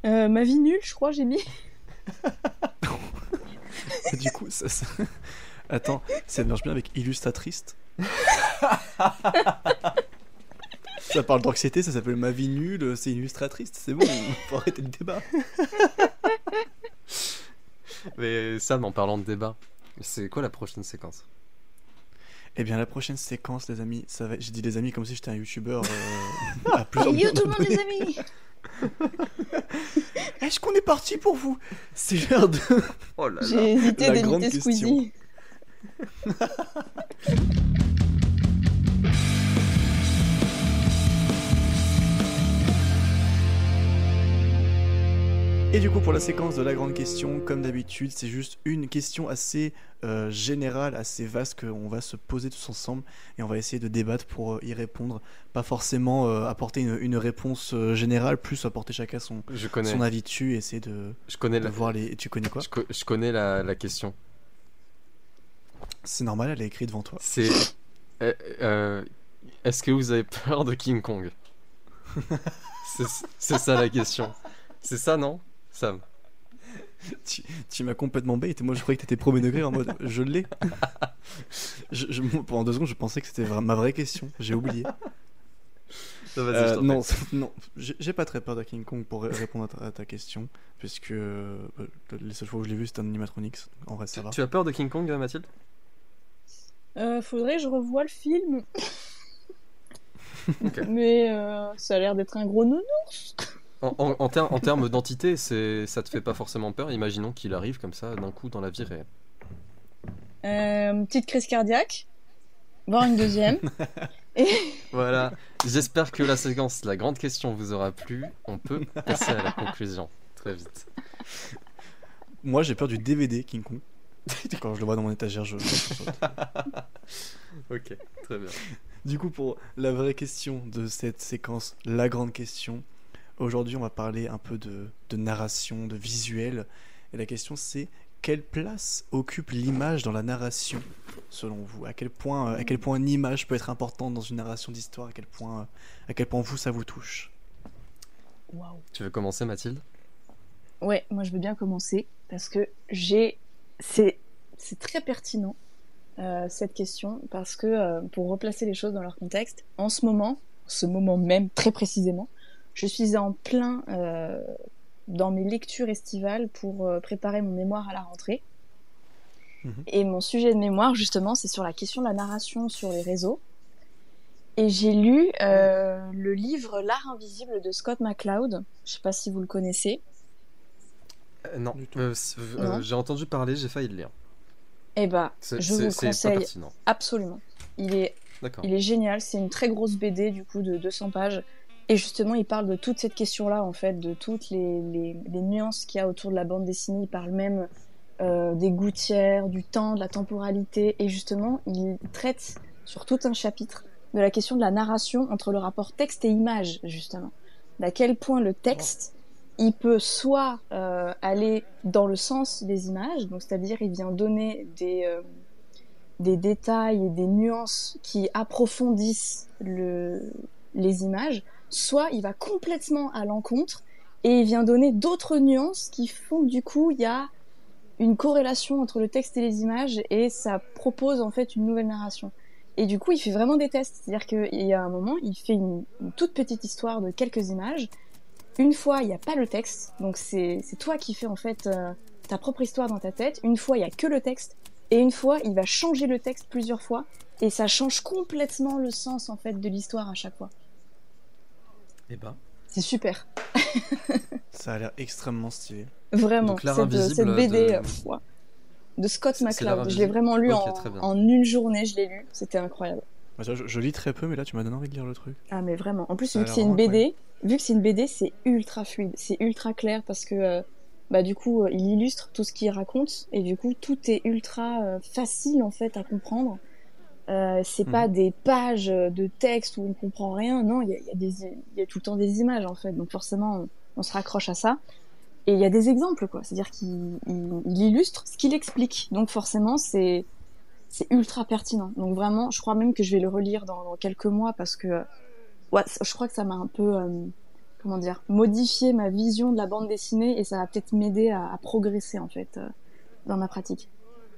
Euh, ma vie nulle, je crois, j'ai mis. [LAUGHS] du coup, ça, ça- Attends, ça marche bien avec illustratrice. Ça parle d'anxiété, ça s'appelle Ma vie nulle, c'est illustratrice, c'est bon, [LAUGHS] faut arrêter le débat. [LAUGHS] Mais Sam, en parlant de débat, c'est quoi la prochaine séquence? Eh bien, la prochaine séquence, les amis, ça va... j'ai dit les amis comme si j'étais un youtubeur euh, [LAUGHS] à plusieurs Yo millions tout le monde, les amis Est-ce qu'on est parti pour vous? C'est l'heure de. Oh là J'ai hésité la grande question. Et du coup, pour la séquence de la grande question, comme d'habitude, c'est juste une question assez euh, générale, assez vaste qu'on va se poser tous ensemble et on va essayer de débattre pour euh, y répondre. Pas forcément euh, apporter une, une réponse générale, plus apporter chacun son, Je connais, son avis dessus et essayer de, je connais de la, voir les. Tu connais quoi? Je, co- je connais la, la question. C'est normal, elle est écrite devant toi. C'est, est-ce que vous avez peur de King Kong? [LAUGHS] C'est ça la question. C'est ça non, Sam Tu, tu m'as complètement bait. Moi, je croyais que t'étais premier degré en mode je l'ai. je, je- pendant deux secondes, je pensais que c'était vra- ma vraie question. J'ai oublié. Vas-y, Euh, t'en non, prie. [LAUGHS] non, j'ai j'ai pas très peur de King Kong pour ré- répondre à ta, à ta question, puisque euh, les seules fois où je l'ai vu, c'était un animatronics. En vrai, ça va. Tu as peur de King Kong, Mathilde? Euh, faudrait que je revoie le film. [LAUGHS] Mais euh, ça a l'air d'être un gros nounou. En, en, en ter- en termes d'entité, ça te fait pas forcément peur. Imaginons qu'il arrive comme ça d'un coup dans la vie réelle. Euh, petite crise cardiaque. Voire une deuxième. [LAUGHS] Et Voilà. [LAUGHS] J'espère que la séquence, la grande question, vous aura plu. On peut passer à la conclusion très vite. Moi, j'ai peur du DVD King Kong. [LAUGHS] Quand je le vois dans mon étagère, je. Ok, très bien. Du coup, pour la vraie question de cette séquence, la grande question, aujourd'hui, on va parler un peu de, de narration, de visuel. Et la question, c'est quelle place occupe l'image dans la narration, selon vous? À quel point, à quel point une image peut être importante dans une narration d'histoire? À quel point, à quel point vous, ça vous touche? Waouh. Tu veux commencer, Mathilde? Ouais, moi je veux bien commencer parce que j'ai. C'est c'est très pertinent euh, cette question parce que euh, pour replacer les choses dans leur contexte, en ce moment, ce moment même très précisément, je suis en plein euh, dans mes lectures estivales pour euh, préparer mon mémoire à la rentrée. Mhm. Et mon sujet de mémoire, justement, c'est sur la question de la narration sur les réseaux. Et j'ai lu euh, le livre L'art invisible de Scott McCloud. Je sais pas si vous le connaissez. Euh, Non, Du tout. Euh, c'est- euh, Non. j'ai entendu parler, j'ai failli le lire. Eh ben, C'est je vous conseille pertinent. absolument. Il est, il est génial. C'est une très grosse BD du coup de 200 pages. Et justement, il parle de toute cette question-là, en fait, de toutes les, nuances qu'il y a autour de la bande dessinée. Il parle même euh, des gouttières, du temps, de la temporalité. Et justement, il traite sur tout un chapitre de la question de la narration entre le rapport texte et image, justement. D'à quel point le texte, il peut soit euh, aller dans le sens des images, donc c'est-à-dire il vient donner des, euh, des détails et des nuances qui approfondissent le, les images, soit il va complètement à l'encontre et il vient donner d'autres nuances qui font que du coup il y a une corrélation entre le texte et les images et ça propose en fait une nouvelle narration. Et du coup, il fait vraiment des tests. C'est-à-dire qu'il y a un moment, il fait une, toute petite histoire de quelques images. Une fois, il n'y a pas le texte, donc c'est toi qui fais en fait euh, ta propre histoire dans ta tête. Une fois, il y a que le texte, et une fois, il va changer le texte plusieurs fois, et ça change complètement le sens en fait de l'histoire à chaque fois. Eh ben, C'est super, [LAUGHS] Ça a l'air extrêmement stylé. vraiment. Donc, cette, invisible cette BD de- euh, ouais. de Scott McCloud. Je l'ai vraiment lu en, une journée, je l'ai lu. C'était incroyable. Je, je lis très peu, mais là, tu m'as donné envie de lire le truc. Ah mais vraiment. En plus vu que c'est une BD, vu que c'est une BD, c'est ultra fluide, c'est ultra clair parce que euh, bah du coup euh, il illustre tout ce qu'il raconte et du coup tout est ultra euh, facile en fait à comprendre. Euh, c'est Mhm. pas des pages de texte où on comprend rien, non, il y a, il y a des il y a tout le temps des images en fait, donc forcément on, on se raccroche à ça. Et il y a des exemples, quoi. C'est-à-dire qu'il il, illustre ce qu'il explique. Donc forcément, c'est c'est ultra pertinent. Donc vraiment, je crois même que je vais le relire dans, quelques mois parce que ouais, je crois que ça m'a un peu euh, comment dire modifié ma vision de la bande dessinée et ça va peut-être m'aider à, à, progresser en fait euh, dans ma pratique.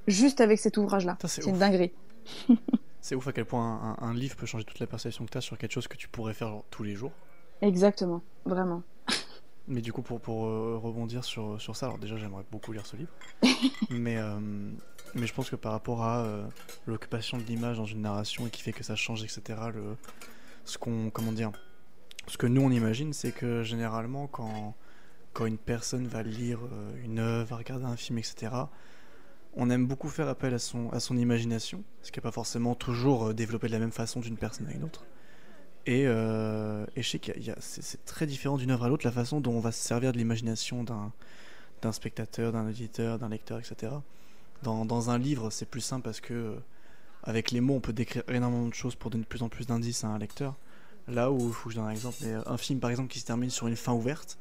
Juste avec cet ouvrage-là. C'est une dinguerie. [LAUGHS] c'est ouf à quel point un, un, livre peut changer toute la perception que tu as sur quelque chose que tu pourrais faire tous les jours. Exactement, vraiment. [LAUGHS] Mais du coup, pour, pour euh, rebondir sur, sur ça, alors déjà, j'aimerais beaucoup lire ce livre. [LAUGHS] mais, euh, mais je pense que par rapport à euh, l'occupation de l'image dans une narration et qui fait que ça change, etc., le, ce qu'on. Comment dire Ce que nous, on imagine, c'est que généralement, quand, quand une personne va lire une œuvre, regarder un film, etc., on aime beaucoup faire appel à son, à son imagination, ce qui n'est pas forcément toujours développé de la même façon d'une personne à une autre. Et, euh, et, je sais que c'est très différent d'une œuvre à l'autre la façon dont on va se servir de l'imagination d'un spectateur, d'un auditeur, d'un lecteur, etc. Dans, dans un livre, c'est plus simple parce que euh, avec les mots, on peut décrire énormément de choses pour donner de plus en plus d'indices à un lecteur. Là où, il faut que je donne un exemple, mais euh, un film par exemple qui se termine sur une fin ouverte,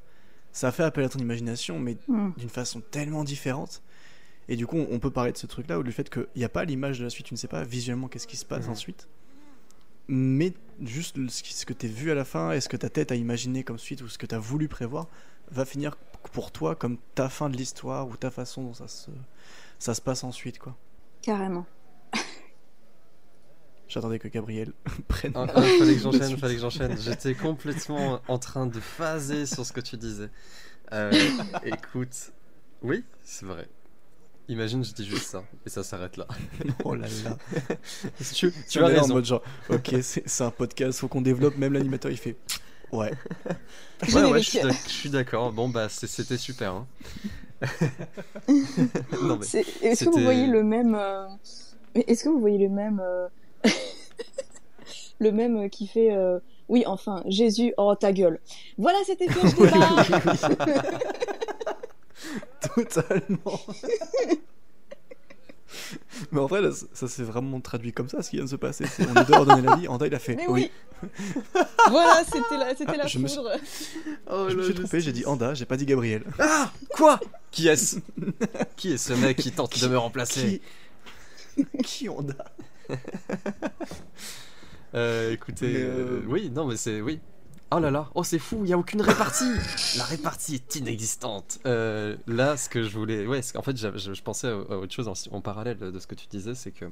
ça fait appel à ton imagination, mais mm. d'une façon tellement différente. Et du coup, on peut parler de ce truc-là, ou du fait qu'il n'y a pas l'image de la suite, tu ne sais pas visuellement qu'est-ce qui se passe mm. ensuite mais juste ce que tu as vu à la fin et ce que ta tête a imaginé comme suite ou ce que tu as voulu prévoir va finir pour toi comme ta fin de l'histoire ou ta façon dont ça se, ça se passe ensuite quoi. Carrément. J'attendais que Gabriel [LAUGHS] prenne. Ah, ah, fallait que j'enchaîne, fallait que j'enchaîne. J'étais complètement en train de phaser sur ce que tu disais. Euh, [LAUGHS] écoute, oui, c'est vrai. Imagine, je dis juste ça, et ça s'arrête là. [LAUGHS] oh là là. [LAUGHS] tu, tu as en mode genre, ok, c'est un podcast, faut qu'on développe. Même l'animateur, il fait, ouais. [LAUGHS] ouais, ouais, je suis d'accord. Bon, bah, c'était super. Hein. Est-ce que vous voyez le même. Euh, est-ce que vous voyez le même. Euh, le même euh, qui fait. Oui, enfin, Jésus, oh ta gueule. Voilà, c'était je [LAUGHS] Totalement. [LAUGHS] Mais en vrai, ça, s'est vraiment traduit comme ça, ce qui vient de se passer. on est dehors donner la vie, Anda il a fait oui. [LAUGHS] voilà, c'était la, c'était la je Me suis... Oh, je me suis trompé, j'ai dit Anda, j'ai pas dit Gabriel. Ah Quoi? Qui est-ce? Qui est ce mec qui tente de me remplacer? Qui, qui Anda? Euh, Écoutez, euh, oui, non, mais c'est. Oui, Oh là là, oh c'est fou, il n'y a aucune répartie La répartie est inexistante euh, Là, ce que je voulais... Ouais, en fait, je, pensais à, autre chose en, parallèle de ce que tu disais, c'est que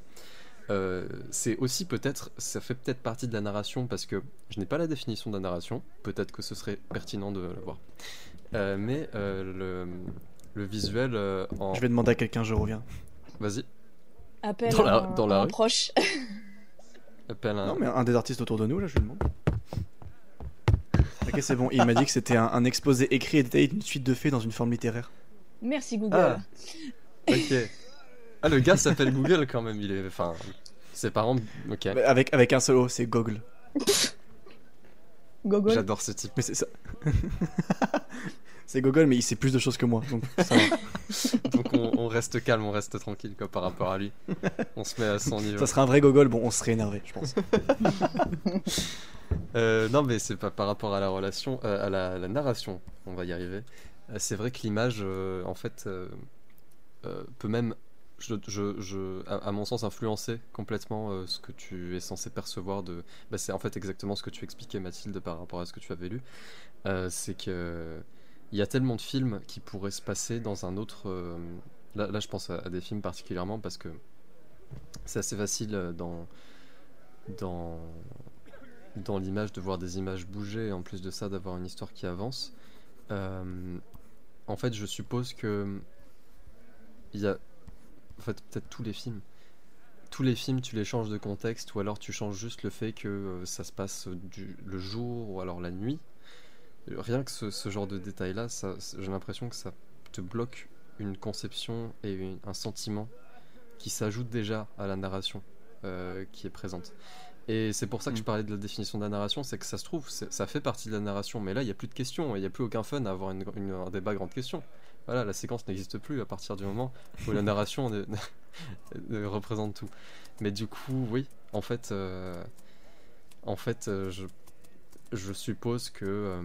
euh, c'est aussi peut-être, ça fait peut-être partie de la narration, parce que je n'ai pas la définition de la narration, peut-être que ce serait pertinent de le voir. Euh, mais le, le, visuel en... Je vais demander à quelqu'un, je reviens. Vas-y. Appelle dans la, dans la proche. Appelle un... Non, mais un des artistes autour de nous, là, je lui demande. Ok, c'est bon. Il m'a dit que c'était un, exposé écrit et détaillé d'une suite de faits dans une forme littéraire. Merci Google. Ah. Ok. Ah, le gars s'appelle Google quand même. Il est, enfin, ses parents. Ok. Avec avec un solo, c'est Google. Google. J'adore ce type. Mais c'est ça. C'est Google, mais il sait plus de choses que moi. Donc, [LAUGHS] donc on, reste calme, on reste tranquille quoi, par rapport à lui. On se met à son niveau. Ça serait un vrai Google, bon, on serait énervé, je pense. [LAUGHS] Euh, non, mais c'est pas par rapport à la relation, euh, à la, narration, on va y arriver. Euh, c'est vrai que l'image, en fait, peut même, je, à, mon sens, influencer complètement ce que tu es censé percevoir de. Bah, c'est en fait exactement ce que tu expliquais, Mathilde, par rapport à ce que tu avais lu. c'est que il y a tellement de films qui pourraient se passer dans un autre. Là, je pense à, des films particulièrement parce que c'est assez facile dans dans dans l'image de voir des images bouger et en plus de ça d'avoir une histoire qui avance. Euh, en fait, je suppose que il y a en fait peut-être tous les films. Tous les films, tu les changes de contexte ou alors tu changes juste le fait que euh, ça se passe du, le jour ou alors la nuit. Rien que ce, genre de détail-là, j'ai l'impression que ça te bloque une conception et un sentiment qui s'ajoute déjà à la narration euh, qui est présente. Et c'est pour ça que je mm. parlais de la définition de la narration, c'est que ça se trouve, ça fait partie de la narration, mais là il n'y a plus de questions, il n'y a plus aucun fun à avoir une, un débat grande question. Voilà, la séquence n'existe plus à partir du moment où la narration [LAUGHS] représente tout. Mais du coup, oui, en fait, euh, en fait, euh, je, je suppose que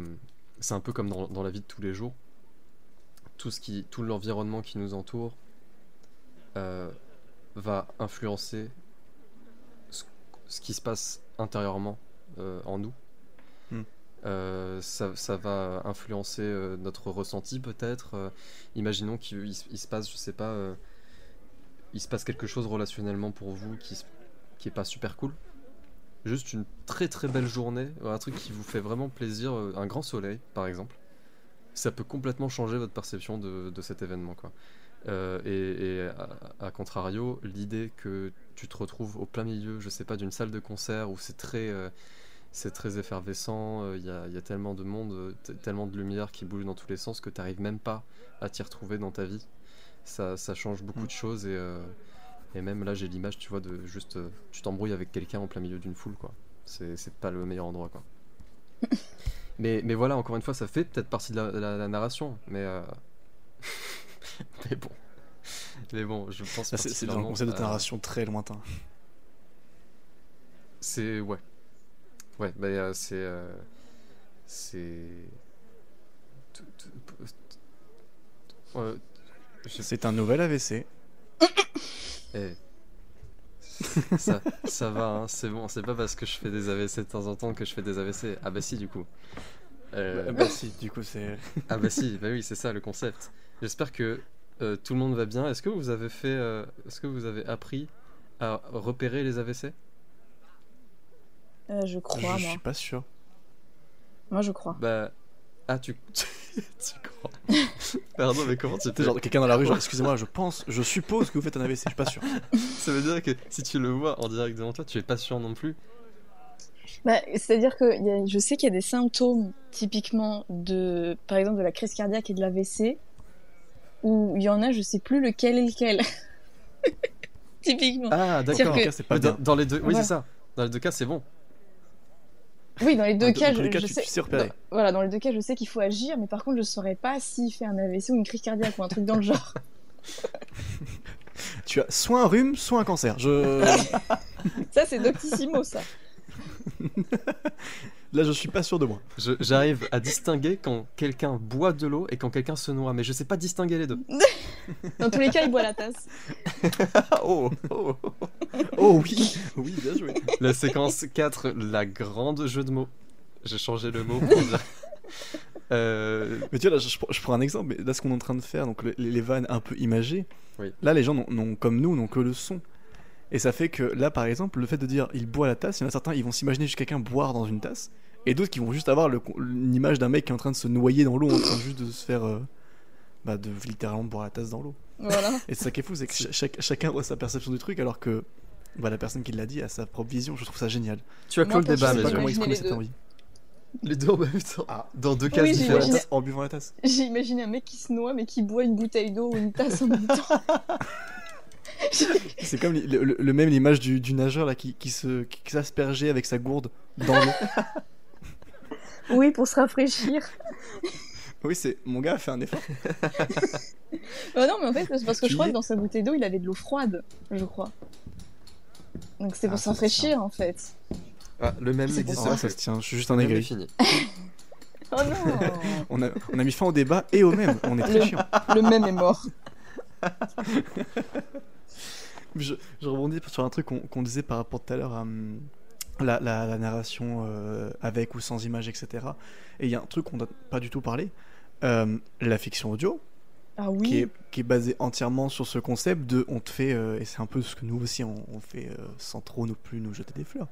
c'est un peu comme dans, dans la vie de tous les jours. Tout, ce qui, tout l'environnement qui nous entoure euh, va influencer ce, ce qui se passe intérieurement euh, en nous. Hmm. Euh, ça, ça va influencer notre ressenti peut-être. Imaginons qu'il il se- passe, je sais pas, il se passe quelque chose relationnellement pour vous qui, qui est pas super cool. Juste une très très belle journée, un truc qui vous fait vraiment plaisir, euh, un grand soleil par exemple. Ça peut complètement changer votre perception de, de cet événement quoi. Euh, et et à, à contrario, l'idée que tu te retrouves au plein milieu, je sais pas, d'une salle de concert où c'est très, euh, c'est très effervescent, euh, il y, y a tellement de monde, tellement de lumière qui bouge dans tous les sens que tu n'arrives même pas à t'y retrouver dans ta vie. Ça, ça change beaucoup Mm. de choses et, et même là j'ai l'image, tu vois, de juste, euh, tu t'embrouilles avec quelqu'un en plein milieu d'une foule, quoi. C'est pas le meilleur endroit, quoi. [LAUGHS] mais, mais voilà, encore une fois, ça fait peut-être partie de la, la- la narration, mais... euh, [LAUGHS] mais bon. Mais bon, je pense Ça, C'est c'est dans le particulièrement concept de narration très lointain. C'est ouais. Ouais, bah euh, c'est euh, c'est C'est un nouvel AVC. [LAUGHS] eh. [LAUGHS] ça, ça va, hein, c'est bon. C'est pas parce que je fais des AVC de temps en temps que je fais des AVC. Ah bah si, du coup. Euh, Bah, bah si, du coup c'est. Ah bah si, bah oui, c'est ça le concept. J'espère que euh, tout le monde va bien. Est-ce que vous avez fait, euh, est-ce que vous avez appris à repérer les AVC Euh, je crois, moi. Je suis pas sûr. Moi, je crois. Bah ah tu [LAUGHS] tu crois [LAUGHS] Pardon, mais comment tu C'est t'es genre quelqu'un dans la rue, genre [LAUGHS] excusez-moi, je pense, je suppose que vous faites un AVC, je suis pas sûr. Ça veut dire que si tu le vois en direct devant toi, tu es pas sûr non plus. Bah, C'est-à-dire que il y a- je sais qu'il y a des symptômes typiquement de, par exemple, de la crise cardiaque et de l'AVC, où il y en a, je sais plus lequel est lequel. typiquement. Ah d'accord. que- dans, dans les deux, oui Ouais. c'est ça. Dans les deux cas, c'est bon. Oui, dans les deux Dans- cas, je, les cas, je tu, sais. tu sais repérer. dans- voilà, dans les deux cas, je sais qu'il faut agir, mais par contre, je saurais pas s'il fait un AVC ou une crise cardiaque ou un truc dans le genre. [LAUGHS] [LAUGHS] Tu as soit un rhume, soit un cancer. Je... [LAUGHS] Ça, c'est Doctissimo, ça. Là, je suis pas sûr de moi. Je- J'arrive à distinguer quand quelqu'un boit de l'eau et quand quelqu'un se noie, mais je sais pas distinguer les deux. [LAUGHS] Dans tous les cas, il boit la tasse. [LAUGHS] oh, oh. Oh oui, oui, bien joué. La séquence 4, la grande jeu de mots. J'ai changé le mot pour dire. [LAUGHS] Euh, Mais tu vois, là, je, je prends un exemple. Mais là, ce qu'on est en train de faire, donc le- les, les vannes un peu imagées, Oui. là, les gens, n'ont- n'ont, comme nous, n'ont que le son. Et ça fait que là, par exemple, le fait de dire il boit la tasse, il y en a certains, ils vont s'imaginer juste quelqu'un boire dans une tasse, et d'autres qui vont juste avoir le, une image d'un mec qui est en train de se noyer dans l'eau, en train juste de se faire. euh, bah, de littéralement boire la tasse dans l'eau. Voilà. Et c'est ça qui est fou, c'est que chacun voit sa perception du truc, alors que bah, la personne qui l'a dit a sa propre vision. Je trouve ça génial. tu as clos le débat, je sais pas comment exprimer les cette deux. envie. Les deux en même temps. Ah. Dans deux cases Oui, différentes. En buvant la tasse. J'ai imaginé un mec qui se noie, mais qui boit une bouteille d'eau ou une tasse en même temps. [LAUGHS] [LAUGHS] C'est comme le, le- le même l'image du, du nageur là qui, qui se qui, s'aspergeait avec sa gourde dans l'eau. [LAUGHS] oui, pour se rafraîchir. [LAUGHS] oui, c'est mon gars a fait un effort. Euh, non, mais en fait, c'est parce que je crois que dans sa bouteille d'eau, il avait de l'eau froide, je crois. Donc c'était Ah, pour ça, se rafraîchir, en fait. Ah, le même C'est Ah, plus. ça se tient, je suis juste un aigri. fini. Oh non On a, on a mis fin au débat et au même. On est très Le- chiant. Le même est mort. Je, je rebondis sur un truc qu'on disait par rapport tout à l'heure à hum, la, la- la narration euh, avec ou sans image, etc. Et il y a un truc qu'on n'a pas du tout parlé. euh, la fiction audio, Ah qui, est, qui est basée entièrement sur ce concept de on te fait, euh, et c'est un peu ce que nous aussi on, on fait euh, sans trop non plus nous jeter des fleurs,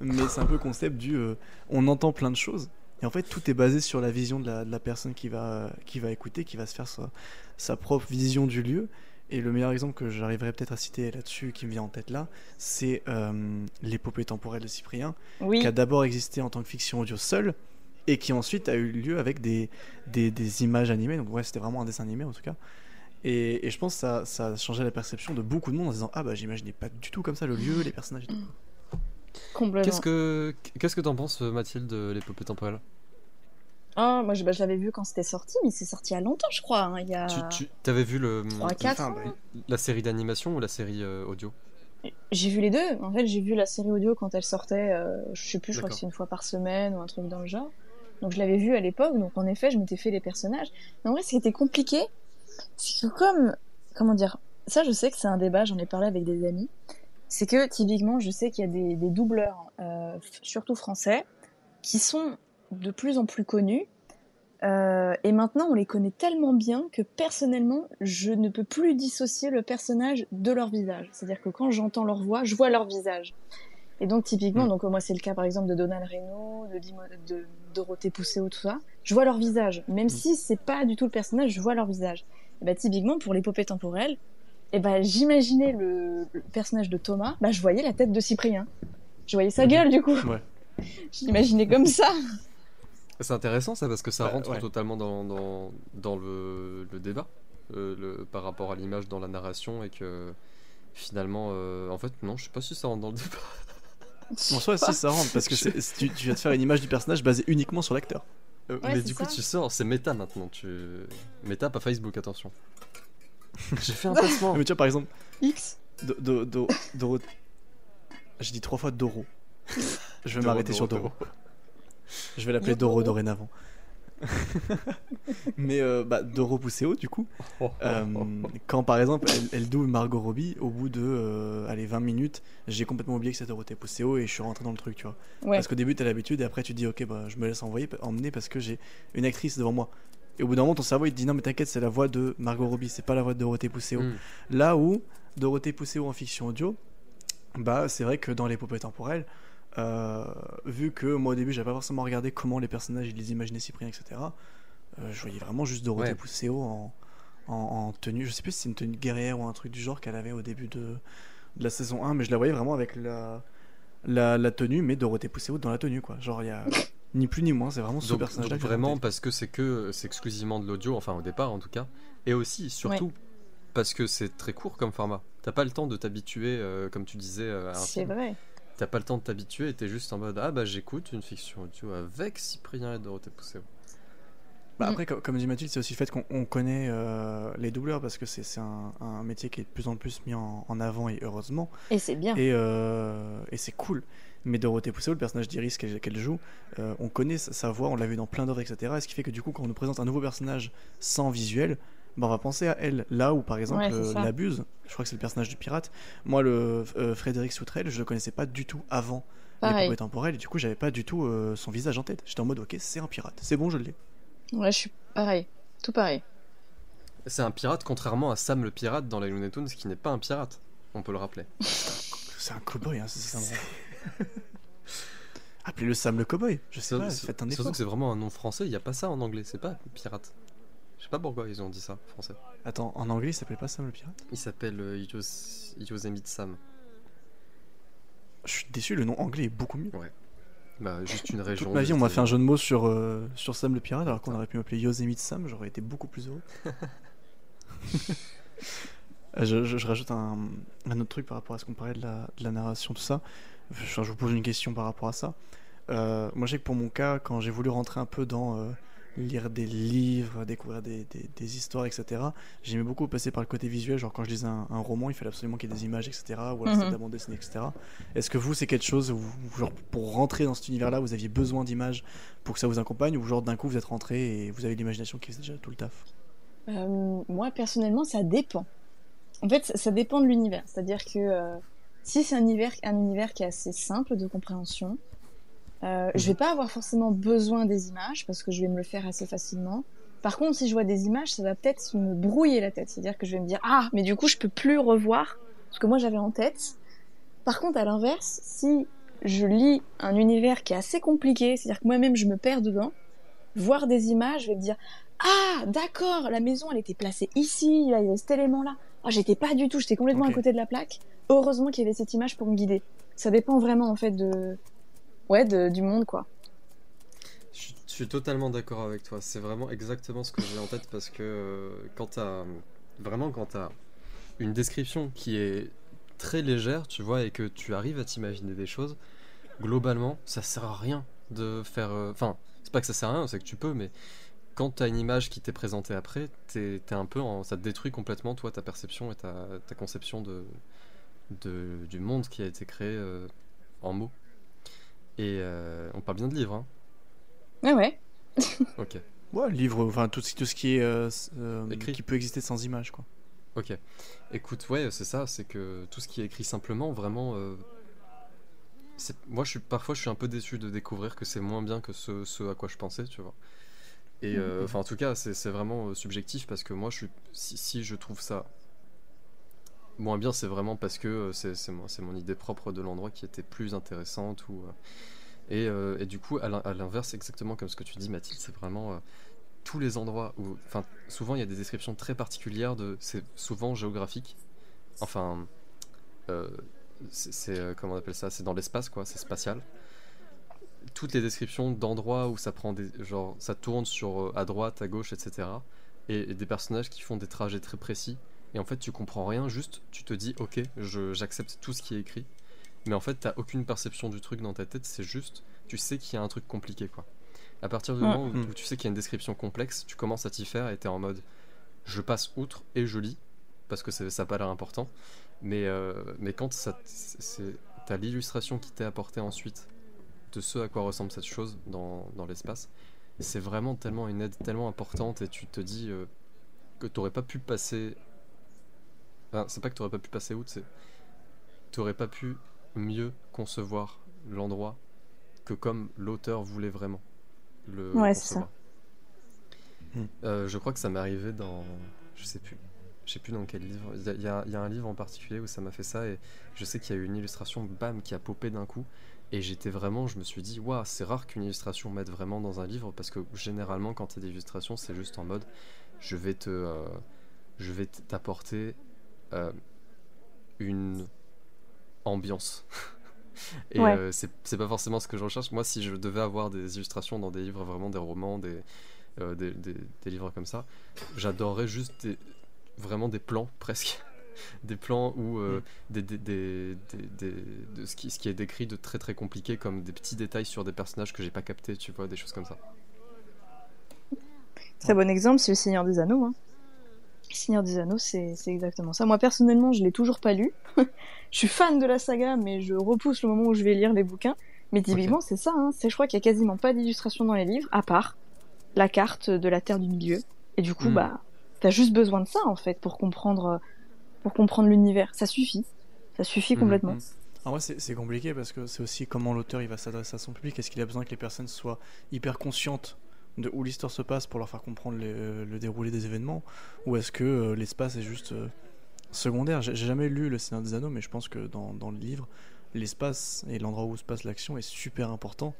mais c'est un peu le concept du euh, on entend plein de choses, et en fait tout est basé sur la vision de la, de la personne qui va, qui va écouter, qui va se faire sa, sa propre vision du lieu. Et le meilleur exemple que j'arriverai peut-être à citer là-dessus, qui me vient en tête là, c'est euh, l'épopée temporelle de Cyprien, Oui. qui a d'abord existé en tant que fiction audio seule et qui ensuite a eu lieu avec des, des, des images animées. Donc ouais, c'était vraiment un dessin animé en tout cas. Et, et je pense que ça, ça a changé la perception de beaucoup de monde en se disant ah bah j'imaginais pas du tout comme ça le lieu, les personnages. et tout. Complètement. Qu'est-ce que qu'est-ce que t'en penses, Mathilde, de l'épopée temporelle? Ah, moi, je, bah, je l'avais vu quand c'était sorti, mais c'est sorti il y a longtemps, je crois. hein, il y a... Tu, tu t'avais vu le Trois, quatre Enfin, ans. la série d'animation ou la série euh, audio? J'ai vu les deux. En fait, j'ai vu la série audio quand elle sortait. euh, je sais plus, je crois que c'est une fois par semaine ou un truc dans le genre. Donc je l'avais vu à l'époque, donc en effet, je m'étais fait les personnages. Mais en vrai, ce qui était compliqué, c'est que comme, comment dire, ça je sais que c'est un débat, j'en ai parlé avec des amis, c'est que typiquement, je sais qu'il y a des, des doubleurs, euh, surtout français, qui sont de plus en plus connus. Euh, et maintenant, on les connaît tellement bien que personnellement, je ne peux plus dissocier le personnage de leur visage. C'est-à-dire que quand j'entends leur voix, je vois leur visage. Et donc typiquement, Mm. donc moi c'est le cas par exemple de Donald Reynaud, de, Dimo- de Dorothée Pousseau, tout ça. Je vois leur visage, même si c'est pas du tout le personnage, je vois leur visage. Et bah typiquement pour l'épopée temporelle, et ben j'imaginais le, le personnage de Thomas, bah je voyais la tête de Cyprien. Je voyais sa Mhm. gueule du coup. Ouais. [LAUGHS] Je l'imaginais comme ça. C'est intéressant ça parce que ça Bah, rentre ouais. totalement dans, dans, dans le, le débat euh, le, par rapport à l'image dans la narration et que finalement, euh, en fait, non, je sais pas si ça rentre dans le débat. [LAUGHS] En soi, si ça rentre, parce que tu, tu viens de faire une image du personnage basée uniquement sur l'acteur. Euh, Ouais, mais du coup, tu sors, c'est méta maintenant. Tu... Méta, pas Facebook, attention. [LAUGHS] J'ai fait un placement. Mais tu vois, par exemple, X. Do, do, do- Doro- J'ai dit trois fois Doro. Je vais m'arrêter sur Doro, Doro. Je vais l'appeler Doro dorénavant. [LAUGHS] Mais euh, bah, Doro Pousseau, du coup, [LAUGHS] euh, quand par exemple elle, elle double Margot Robbie, au bout de euh, allez, 20 minutes, j'ai complètement oublié que c'était Dorothée Pousseau et je suis rentré dans le truc, tu vois. Ouais. Parce qu'au début, t'as l'habitude et après tu te dis, ok, bah, je me laisse envoyer, emmener parce que j'ai une actrice devant moi. Et au bout d'un moment, ton cerveau il te dit, non, mais t'inquiète, c'est la voix de Margot Robbie, c'est pas la voix de Dorothée Pousseau. Hmm. Là où Dorothée Pousseau en fiction audio, bah c'est vrai que dans l'épopée temporelle, euh, vu que moi au début j'avais pas forcément regardé comment les personnages ils les imaginaient Cyprien, etc. euh, je voyais vraiment juste Dorothée Ouais. Pousseau en, en, en tenue, je sais plus si c'est une tenue guerrière ou un truc du genre qu'elle avait au début de, de la saison 1, mais je la voyais vraiment avec la, la, la tenue, mais Dorothée Pousseau dans la tenue quoi. Genre il y a ni plus ni moins, c'est vraiment ce Donc, personnage-là. donc vraiment parce que c'est que c'est exclusivement de l'audio, enfin au départ en tout cas, et aussi surtout parce que c'est très court comme format. T'as pas le temps de t'habituer, euh, comme tu disais, euh, à un C'est film. vrai. T'as pas le temps de t'habituer et t'es juste en mode ah bah j'écoute une fiction audio avec Cyprien et Dorothée Pousseau. Bah Mm. après, co- comme dit Mathilde, c'est aussi le fait qu'on on connaît euh, les doubleurs parce que c'est c'est un, un métier qui est de plus en plus mis en, en avant et heureusement. Et c'est bien. Et, euh, et c'est cool. Mais Dorothée Pousseau, le personnage d'Iris qu'elle joue, euh, on connaît sa, sa voix, on l'a vu dans plein d'œuvres, etc. Et ce qui fait que du coup, quand on nous présente un nouveau personnage sans visuel, bah, on va penser à elle. Là où, par exemple, Ouais, euh, je crois que c'est le personnage du pirate. Moi, le euh, Frédéric Soutrel, je le connaissais pas du tout avant Pareil. l'épopée temporelle. Et du coup, j'avais pas du tout euh, son visage en tête. J'étais en mode, ok, c'est un pirate. C'est bon, je l'ai. Ouais, je suis pareil. Tout pareil. C'est un pirate contrairement à Sam le pirate dans les Looney Tunes qui n'est pas un pirate, on peut le rappeler. [LAUGHS] C'est un cowboy, hein, c'est ça. [LAUGHS] Appelez-le Sam le cowboy. Je sais pas, faites un Surtout effort. que c'est vraiment un nom français, il y a pas ça en anglais, c'est pas pirate. Je sais pas pourquoi ils ont dit ça français. Attends, en anglais, il s'appelle pas Sam le pirate? Il s'appelle euh, Yos- Yosemite Sam. Je suis déçu, le nom anglais est beaucoup mieux. Bah juste une région. Toute ma vie, on m'a fait un jeu de mots sur, euh, sur Sam le pirate, alors qu'on aurait pu m'appeler Yosemite Sam, j'aurais été beaucoup plus heureux. [LAUGHS] Euh, je, je- je rajoute un, un autre truc par rapport à ce qu'on parlait de la, de la narration, tout ça. Je, je vous pose une question par rapport à ça. Euh, moi, je sais que pour mon cas, quand j'ai voulu rentrer un peu dans lire des livres, découvrir des, des- des histoires, etc., j'aimais beaucoup passer par le côté visuel. Genre, quand je lisais un, un roman, il fallait absolument qu'il y ait des images, etc., ou alors c'était de la bande dessinée, etc. Est-ce que vous, c'est quelque chose où, genre, pour rentrer dans cet univers-là, vous aviez besoin d'images pour que ça vous accompagne, ou genre d'un coup vous êtes rentré et vous avez l'imagination qui faisait déjà tout le taf? Euh, moi, personnellement, ça dépend. En fait, ça, ça dépend de l'univers. C'est-à-dire que euh, si c'est un univers, un univers qui est assez simple de compréhension, euh, je vais pas avoir forcément besoin des images parce que je vais me le faire assez facilement. Par contre, si je vois des images, ça va peut-être me brouiller la tête. C'est-à-dire que je vais me dire ah, mais du coup, je peux plus revoir ce que moi j'avais en tête. Par contre, à l'inverse, si je lis un univers qui est assez compliqué, c'est-à-dire que moi-même je me perds dedans, voir des images, je vais me dire ah, d'accord, la maison, elle était placée ici, là, il y avait cet élément-là. Ah, j'étais pas du tout, j'étais complètement à côté de la plaque. Heureusement qu'il y avait cette image pour me guider. Ça dépend vraiment, en fait, de... Ouais, du monde, quoi. Je suis- totalement d'accord avec toi. C'est vraiment exactement ce que j'ai en tête parce que euh, quand t'as vraiment quand t'as une description qui est très légère, tu vois, et que tu arrives à t'imaginer des choses, globalement, ça sert à rien de faire. euh, Enfin, c'est pas que ça sert à rien, c'est que tu peux, mais quand t'as une image qui t'est présentée après, t'es un peu, en- ça te détruit complètement toi ta perception et ta, conception de du monde qui a été créé euh, en mots. Et euh, on parle bien de livres, hein. Ouais, ouais. [LAUGHS] Ok. Ouais, livre, enfin tout, ce- tout ce qui est euh, euh, Écrit. qui peut exister sans image, quoi. Ok. Écoute, ouais, c'est ça, c'est que tout ce qui est écrit simplement, vraiment. euh, moi, je suis parfois, je suis un peu déçu de découvrir que c'est moins bien que ce, ce à quoi je pensais, tu vois. Et euh, enfin, en tout cas, c'est c'est vraiment subjectif parce que moi, je suis, si, si je trouve ça moins bien, c'est vraiment parce que euh, c'est mon, mon idée propre de l'endroit qui était plus intéressante euh, et, euh, et du coup, à l'in- à l'inverse, exactement comme ce que tu dis, Mathilde, c'est vraiment tous les endroits où. Enfin, souvent, il y a des descriptions très particulières de. C'est souvent géographique. Enfin. c'est. Comment on appelle ça? C'est dans l'espace, quoi. C'est spatial. Toutes les descriptions d'endroits où ça prend des. Genre, ça tourne sur à droite, à gauche, etc. Et, et des personnages qui font des trajets très précis. Et en fait, tu comprends rien, juste tu te dis, ok, je- j'accepte tout ce qui est écrit. Mais en fait, t'as aucune perception du truc dans ta tête, c'est juste, tu sais qu'il y a un truc compliqué, quoi. À partir du Ouais. moment où, Mm. où tu sais qu'il y a une description complexe, tu commences à t'y faire et t'es en mode, je passe outre et je lis, parce que ça n'a pas l'air important. Mais, euh, mais quand t'as l'illustration qui t'est apportée ensuite de ce à quoi ressemble cette chose dans, dans l'espace, c'est vraiment tellement une aide tellement importante et tu te dis euh, que t'aurais pas pu passer. Enfin, c'est pas que t'aurais pas pu passer outre, c'est. T'aurais pas pu mieux concevoir l'endroit que comme l'auteur voulait vraiment le Ouais, c'est concevoir. Hmm. Euh, je crois que ça m'est arrivé dans. Je sais plus. Je sais plus dans quel livre. Il y a- y, y un livre en particulier où ça m'a fait ça et je sais qu'il y a eu une illustration, bam, qui a popé d'un coup. Et j'étais vraiment, je me suis dit, waouh, c'est rare qu'une illustration mette vraiment dans un livre parce que généralement, quand il y a des illustrations, c'est juste en mode, je vais te, euh, je vais t'apporter euh, une ambiance. [LAUGHS] Et Ouais. euh, c'est c'est pas forcément ce que je recherche. Moi, si je devais avoir des illustrations dans des livres, vraiment des romans, des, euh, des, des- des livres comme ça, j'adorerais juste des- vraiment des plans [LAUGHS] presque. Des plans où euh, des, de ce, qui, ce qui est décrit de très très compliqué, comme des petits détails sur des personnages que j'ai pas capté, tu vois, des choses comme ça. Très bon exemple, c'est le Seigneur des Anneaux. Hein. Seigneur des Anneaux, c'est exactement ça. Moi, personnellement, je l'ai toujours pas lu. [LAUGHS] je suis fan de la saga, mais je repousse le moment où je vais lire les bouquins. Mais typiquement, c'est ça. Hein. C'est, je crois qu'il y a quasiment pas d'illustration dans les livres, à part la carte de la Terre du Milieu. Et du coup, Hmm. bah, t'as juste besoin de ça, en fait, pour comprendre, pour comprendre l'univers. Ça suffit. Ça suffit Mhm. complètement. Mm. En vrai, c'est c'est compliqué parce que c'est aussi comment l'auteur il va s'adresser à son public. Est-ce qu'il a besoin que les personnes soient hyper conscientes de où l'histoire se passe pour leur faire comprendre le, le déroulé des événements Ou est-ce que euh, l'espace est juste euh, secondaire? J'ai jamais lu Le Seigneur des Anneaux, mais je pense que dans, dans le livre, l'espace et l'endroit où se passe l'action est super important.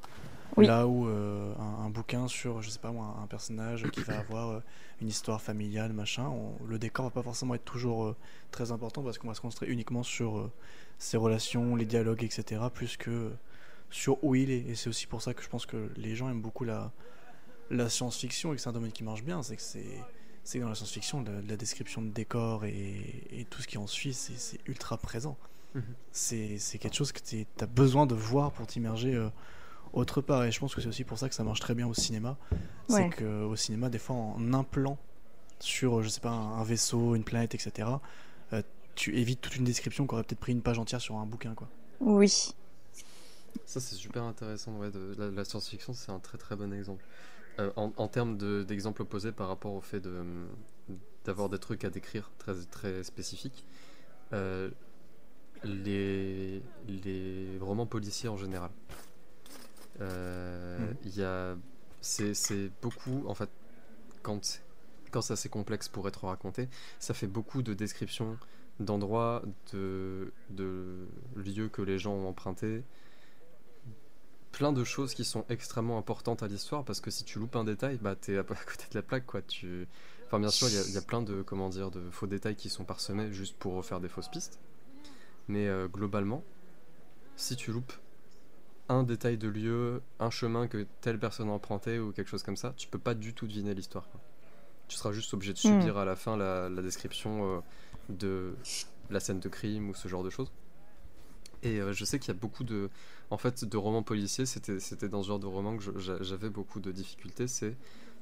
Oui. Là où euh, un, un bouquin sur, je sais pas moi, un personnage qui va avoir euh, une histoire familiale, machin, on- le décor va pas forcément être toujours euh, très important parce qu'on va se concentrer uniquement sur euh, ses relations, les dialogues, etc., plus que sur où il est. Et c'est aussi pour ça que je pense que les gens aiment beaucoup la, la science-fiction et que c'est un domaine qui marche bien. C'est que c'est dans la science-fiction, la, la description de décor et, et tout ce qui en suit, c'est c'est ultra présent. Mhm. C'est c'est quelque chose que tu as besoin de voir pour t'immerger euh, autre part. Et je pense que c'est aussi pour ça que ça marche très bien au cinéma. C'est Ouais. que au cinéma, des fois, en un plan sur, je sais pas, un, un vaisseau, une planète, etc., euh, tu évites toute une description qui aurait peut-être pris une page entière sur un bouquin, quoi. Oui. Ça, c'est super intéressant. Ouais, de, la, la science-fiction, c'est un très très bon exemple. Euh, en, en termes de- d'exemple opposé par rapport au fait de d'avoir des trucs à décrire très, très spécifiques, euh, les, les romans policiers en général. Euh. C'est c'est beaucoup. En fait, quand, quand c'est assez complexe pour être raconté, ça fait beaucoup de descriptions d'endroits, de, de lieux que les gens ont empruntés. Plein de choses qui sont extrêmement importantes à l'histoire parce que si tu loupes un détail, bah t'es [LAUGHS] à, côté de la plaque quoi. Tu... Enfin, bien sûr, il y a- il y, a plein de, comment dire, de faux détails qui sont parsemés juste pour faire des fausses pistes. Mais euh, globalement, si tu loupes un détail de lieu, un chemin que telle personne a emprunté ou quelque chose comme ça, tu peux pas du tout deviner l'histoire. Tu seras juste obligé de Hmm. subir à la fin la, la description euh, de la scène de crime ou ce genre de choses. Et euh, je sais qu'il y a beaucoup de, en fait, de romans policiers. C'était, c'était dans ce genre de roman que j'avais beaucoup de difficultés. C'est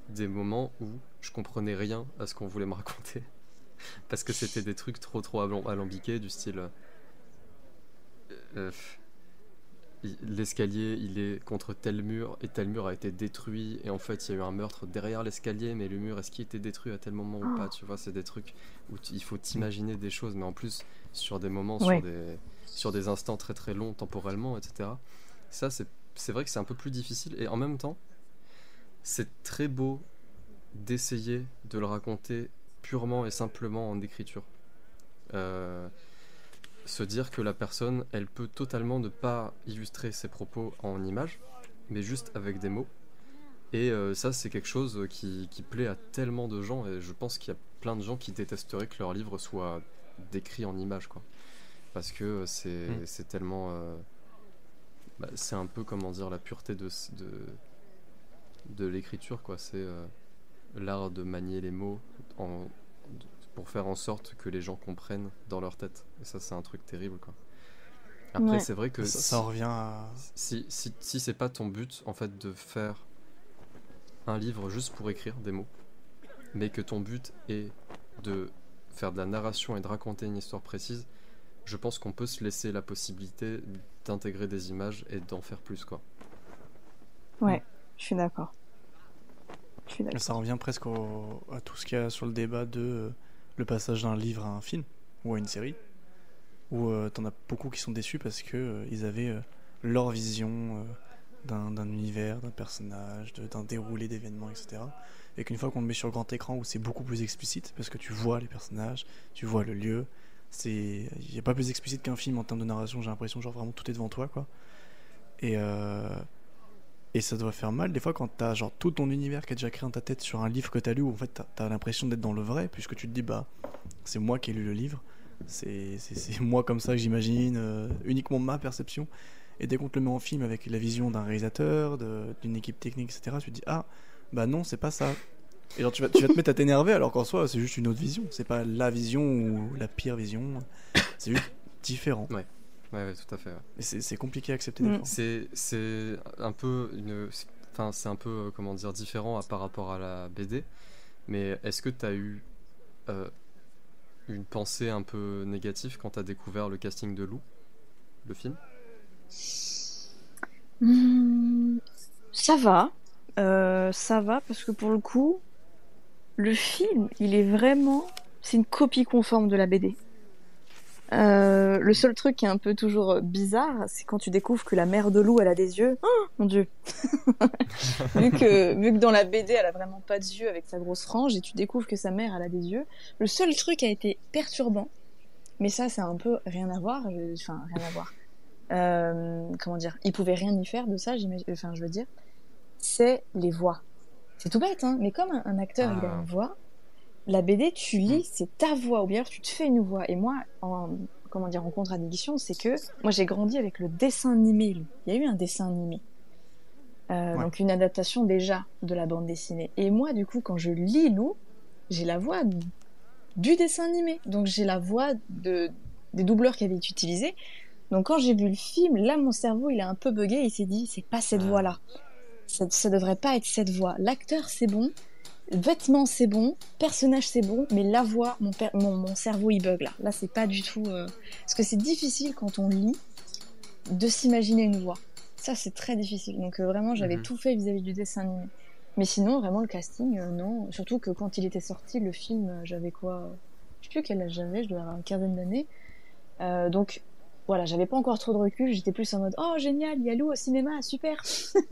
des moments où je comprenais rien à ce qu'on voulait me raconter, [LAUGHS] parce que c'était des trucs trop trop alam- alambiqués du style. euh, euh, l'escalier il est contre tel mur et tel mur a été détruit et en fait il y a eu un meurtre derrière l'escalier mais le mur est-ce qu'il était détruit à tel moment ou pas tu vois? C'est des trucs où il faut t'imaginer des choses mais en plus sur des moments Ouais. sur des sur des instants très très longs temporellement etc ça c'est c'est vrai que c'est un peu plus difficile et en même temps c'est très beau d'essayer de le raconter purement et simplement en écriture Euh, se dire que la personne, elle peut totalement ne pas illustrer ses propos en images, mais juste avec des mots. Et euh, ça, c'est quelque chose qui, qui plaît à tellement de gens, et je pense qu'il y a plein de gens qui détesteraient que leur livre soit décrit en images, quoi. Parce que c'est Mm. c'est tellement... euh, bah, c'est un peu, comment dire, la pureté de, de, de l'écriture, quoi. C'est euh, l'art de manier les mots en, pour faire en sorte que les gens comprennent dans leur tête. Et ça, c'est un truc terrible, quoi. Après, Ouais. c'est vrai que ça, si- ça en revient à. si, si, si c'est pas ton but en fait de faire un livre juste pour écrire des mots, mais que ton but est de faire de la narration et de raconter une histoire précise, je pense qu'on peut se laisser la possibilité d'intégrer des images et d'en faire plus quoi. Je suis d'accord. Je suis d'accord. Ça revient presque au- à tout ce qu'il y a sur le débat de euh, le passage d'un livre à un film ou à une série, où euh, t'en as beaucoup qui sont déçus parce que euh, ils avaient euh, leur vision euh, d'un d'un univers, d'un personnage, de- d'un déroulé d'événements, etc. Et qu'une fois qu'on le met sur grand écran où c'est beaucoup plus explicite, parce que tu vois les personnages, tu vois le lieu, c'est il n'y a pas plus explicite qu'un film en termes de narration, j'ai l'impression, genre vraiment tout est devant toi, quoi. Et, euh, et ça doit faire mal des fois quand t'as genre tout ton univers qui est déjà créé dans ta tête sur un livre que t'as lu où en fait t'as- t'as l'impression d'être dans le vrai puisque tu te dis bah c'est moi qui ai lu le livre, c'est moi comme ça que j'imagine, euh, uniquement ma perception. Et dès qu'on te le met en film avec la vision d'un réalisateur, d'une équipe technique, etc., tu te dis ah bah non c'est pas ça. Et genre tu vas, tu vas te mettre à t'énerver alors qu'en soi c'est juste une autre vision, c'est pas la vision ou la pire vision, c'est juste différent. Ouais, ouais, tout à fait. ouais. C'est c'est compliqué à accepter Mm. fois. C'est c'est un peu une enfin c'est un peu euh, comment dire différent à- par rapport à la BD. Mais est-ce que tu as eu euh, une pensée un peu négative quand tu as découvert le casting de Lou, le film? Hmm, ça va. Euh, ça va parce que pour le coup, le film, il est vraiment. C'est une copie conforme de la BD. Euh, le seul truc qui est un peu toujours euh, bizarre, c'est quand tu découvres que la mère de loup, elle a des yeux. Oh mon dieu [LAUGHS] vu, que, vu que dans la BD, elle a vraiment pas de yeux avec sa grosse frange, et tu découvres que sa mère, elle a des yeux. Le seul truc a été perturbant, mais ça, c'est un peu rien à voir. je- Enfin, rien à voir. Euh, comment dire? Il pouvait rien y faire de ça. Enfin, je veux dire, c'est les voix. C'est tout bête, hein, mais comme un, un acteur, il a Ah. une voix, la BD, tu lis, c'est ta voix, ou bien alors tu te fais une voix. Et moi, en, comment dire, en contradiction, c'est que moi, j'ai grandi avec le dessin animé. Il y a eu un dessin animé. Euh, Ouais. Donc une adaptation déjà de la bande dessinée. Et moi, du coup, quand je lis Lou, j'ai la voix du dessin animé. Donc j'ai la voix de, des doubleurs qui avaient été utilisés. Donc quand j'ai vu le film, là, mon cerveau, il a un peu bugué. Il s'est dit, c'est pas cette Ah. voix-là. Ça, ça devrait pas être cette voix. L'acteur, c'est bon. Vêtements, c'est bon. Personnage, c'est bon. Mais la voix, mon, per- mon, mon cerveau, il bug là. Là, c'est pas du tout. euh, Parce que c'est difficile quand on lit de s'imaginer une voix. Ça, c'est très difficile. Donc euh, vraiment, j'avais Mhm. tout fait vis-à-vis du dessin animé. Mais sinon, vraiment, le casting, euh, non. Surtout que quand il était sorti, le film, j'avais quoi Je sais plus quel âge j'avais, je devais avoir une quinzaine d'années. Donc, voilà, j'avais pas encore trop de recul. J'étais plus en mode, oh, génial, il y a Lou au cinéma, super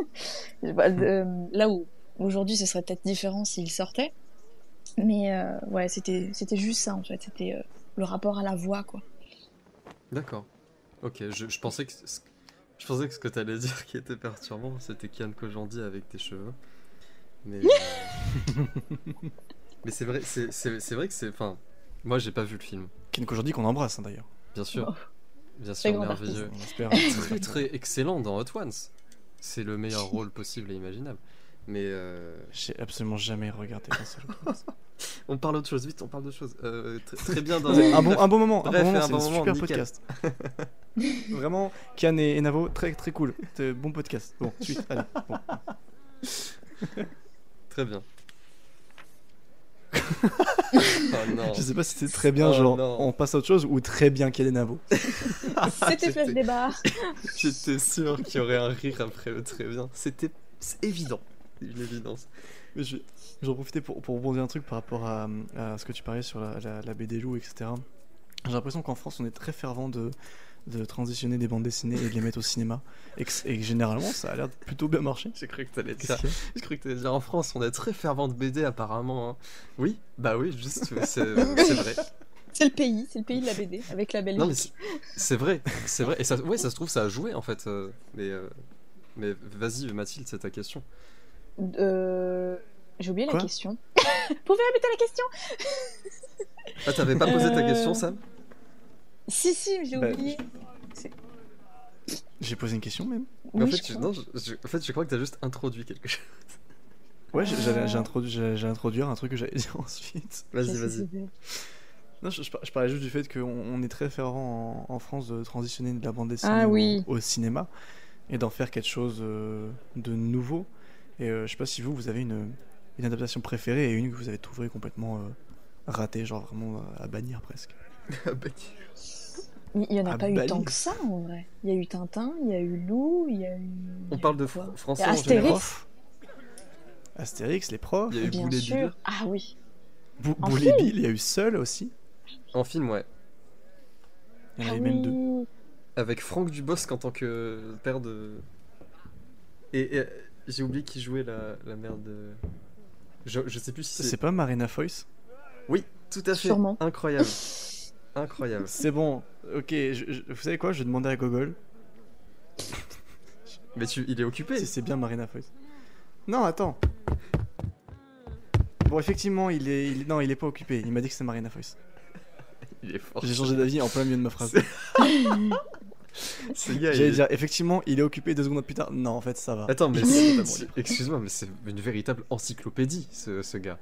[LAUGHS] Bah, euh, Là où, aujourd'hui, ce serait peut-être différent s'il sortait. Mais euh, ouais, c'était c'était juste ça, en fait. C'était euh, le rapport à la voix, quoi. D'accord. Ok, je, je pensais que ce- je pensais que ce que t'allais [LAUGHS] dire qui était perturbant, c'était Kian Kojandi avec tes cheveux. Mais euh, [LAUGHS] mais c'est vrai, c'est c'est- c'est vrai que c'est, enfin, moi j'ai pas vu le film, Ken Kojandi qu'on embrasse hein, d'ailleurs. bien sûr, Oh. Bien sûr, merveilleux, très très excellent dans Hot Ones. C'est le meilleur rôle possible et imaginable. Mais euh, J'ai absolument jamais regardé un seul [LAUGHS] on parle d'autre chose, vite, on parle d'autre chose. Euh, très, très bien dans [LAUGHS] un, bon, un bon moment, un Bref, bon moment, un c'est bon un moment, super nickel. podcast. [LAUGHS] Vraiment, Kian et, Navo, très très cool. Bon podcast. Bon, suite, allez. Bon. Très bien. Oh non. [LAUGHS] Je sais pas si c'est très bien, Oh genre non. on passe à autre chose ou très bien ait des navos. [LAUGHS] C'était J'étais- Débat. [LAUGHS] J'étais sûr qu'il y aurait un rire après le très bien. C'était c'est évident. Une évidence. Mais je- J'en profitais pour, pour rebondir un truc par rapport à, à ce que tu parlais sur la, la, la BD Lou, etc. J'ai l'impression qu'en France, on est très fervent de, de transitionner des bandes dessinées et de les mettre au cinéma. Et que, et que généralement, ça a l'air de plutôt bien marcher. J'ai cru que t'allais dire. J'ai cru que dire en France, on est très fervent de BD apparemment. hein. Oui, bah oui, juste [LAUGHS] c'est vrai. C'est le pays, c'est le pays de la BD, avec la Belgique. Non mais c'est- vrai, c'est vrai. Et ça, ouais, ça se trouve ça a joué en fait. euh, mais euh, mais vas-y Mathilde, c'est ta question. Euh, J'ai oublié Quoi? la question. [LAUGHS] Pouvez répéter la question? Ah t'avais pas posé ta question Sam? Si, si, j'ai Bah, oublié. J'ai posé une question même. En fait, je je, crois. non, je, je- en fait, je crois que t'as juste introduit quelque chose. Ouais, Euh. j'ai introduit, introduire un truc que j'allais dire [LAUGHS] ensuite. Vas-y, vas-y. Non, je, je par- je parlais juste du fait qu'on on est très fervent en, en France de transitionner de la bande dessinée Ah au, oui. au cinéma et d'en faire quelque chose euh, de nouveau. Et euh, je sais pas si vous, vous avez une, une adaptation préférée et une que vous avez trouvée complètement euh, ratée, genre vraiment à bannir presque. [LAUGHS] Ah, bah, Mais Il y en a À pas eu Bali. tant que ça en vrai. Il y a eu Tintin, il y a eu Lou, il y a eu. On parle de quoi fr- français en général. profs. Astérix, les profs. Il y a eu Bien Boulet sûr. Bill. Ah oui. Bou- En Boule et film Bill, il y a eu Seul aussi. En film, ouais. Il y en Ah avait même deux. Avec Franck Dubosc en tant que père de. Et, et, j'ai oublié qui jouait la, la mère de. Je, je sais plus si C'est c'est. pas Marina Foïs? Oui, tout à fait. Sûrement. Incroyable. [LAUGHS] Incroyable. C'est bon, ok, je- je- vous savez quoi, je vais demander à Gogol Mais tu, il est occupé. si c'est bien Marina Foïs. Non, attends. Bon, effectivement, il est, il non, il est pas occupé. Il m'a dit que c'est Marina Foïs. Il est fort. J'ai changé d'avis en plein milieu de ma phrase. [LAUGHS] J'allais dire, effectivement, il est occupé deux secondes plus tard. Non, en fait, ça va. Attends, mais excuse-moi, mais c'est une véritable encyclopédie, ce, ce gars.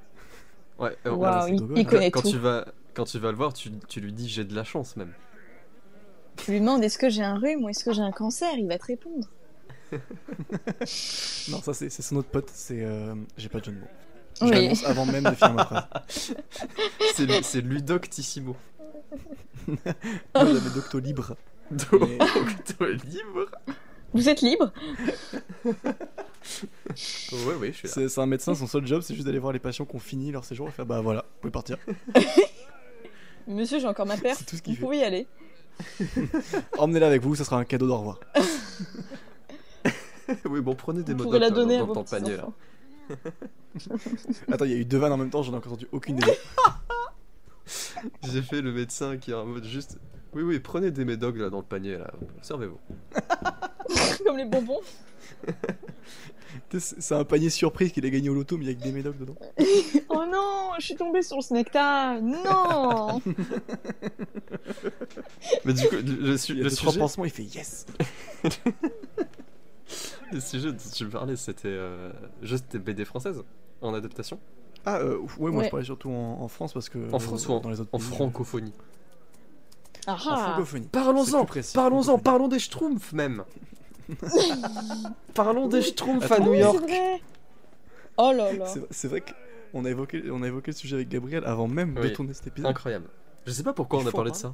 Ouais, euh, c'est il, connaît quand, tout. tu vas, quand tu vas le voir, tu, tu lui dis j'ai de la chance même. Tu lui demandes est-ce que j'ai un rhume ou est-ce que j'ai un cancer, il va te répondre. [LAUGHS] Non, ça, c'est c'est son autre pote. C'est. euh, J'ai pas de jeu de mots. Oui. J'annonce avant même de finir ma phrase. [LAUGHS] C'est Ludoctissimo. [LAUGHS] Moi, j'avais Docto Libre. Mais- Docto libre Vous êtes libre? Ouais, ouais, je suis là. C'est c'est un médecin, son seul job, c'est juste d'aller voir les patients qui ont fini leur séjour et faire bah voilà, vous pouvez partir. Monsieur, j'ai encore ma. [LAUGHS] C'est tout ce Vous fait. pouvez y aller. [LAUGHS] Emmenez-la avec vous, ça sera un cadeau d'au revoir. [LAUGHS] oui, bon, prenez des Vous mots dans, à dans vos ton panier là. Attends, il y a eu deux vannes en même temps, j'en ai encore entendu aucune des deux. J'ai fait le médecin qui est en mode juste. Oui, oui, prenez des médocs là dans le panier là, servez-vous. Comme les bonbons. C'est un panier surprise qu'il a gagné au loto, mais il y a que des médocs dedans. [LAUGHS] Oh non, je suis tombée sur ce nectar. Non [LAUGHS] Mais du coup, le, le su- Il y a le sujet, pansements, il fait yes [LAUGHS] le sujet dont tu parlais, c'était euh, juste des BD françaises en adaptation Ah, euh, ouais, moi Ouais. je parlais surtout en, en France parce que. En France ou en, dans les autres en pays, francophonie? Ah En ah. francophonie. C'est Parlons-en, parlons-en, francophonie. parlons des Schtroumpfs même. [LAUGHS] parlons des Schtroumpfs à New York. Oh là là. C'est vrai qu'on a évoqué, on a évoqué le sujet avec Gabriel avant même de tourner cet épisode. Incroyable. Je sais pas pourquoi Il on a parlé de ça.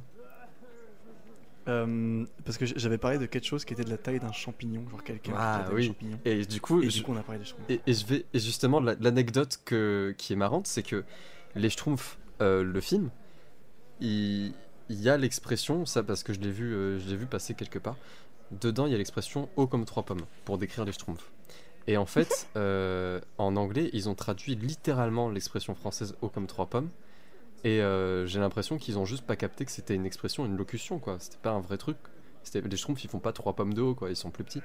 Euh, parce que j'avais parlé de quelque chose qui était de la taille d'un champignon, genre quelqu'un Ah, qui était oui. un champignon. Et du coup, Et je- du coup, on a parlé des schtroumpfs. Et, et je vais et justement la- l'anecdote que qui est marrante, c'est que les Schtroumpfs, euh, le film, il, il y a l'expression, ça parce que je l'ai vu, euh, je l'ai vu passer quelque part. Dedans, il y a l'expression haut comme trois pommes pour décrire les Schtroumpfs. Et en fait, [LAUGHS] euh, en anglais, ils ont traduit littéralement l'expression française haut comme trois pommes. Et euh, j'ai l'impression qu'ils ont juste pas capté que c'était une expression, une locution, quoi. C'était pas un vrai truc. Les Schtroumpfs, ils font pas trois pommes de haut, quoi. Ils sont plus petits.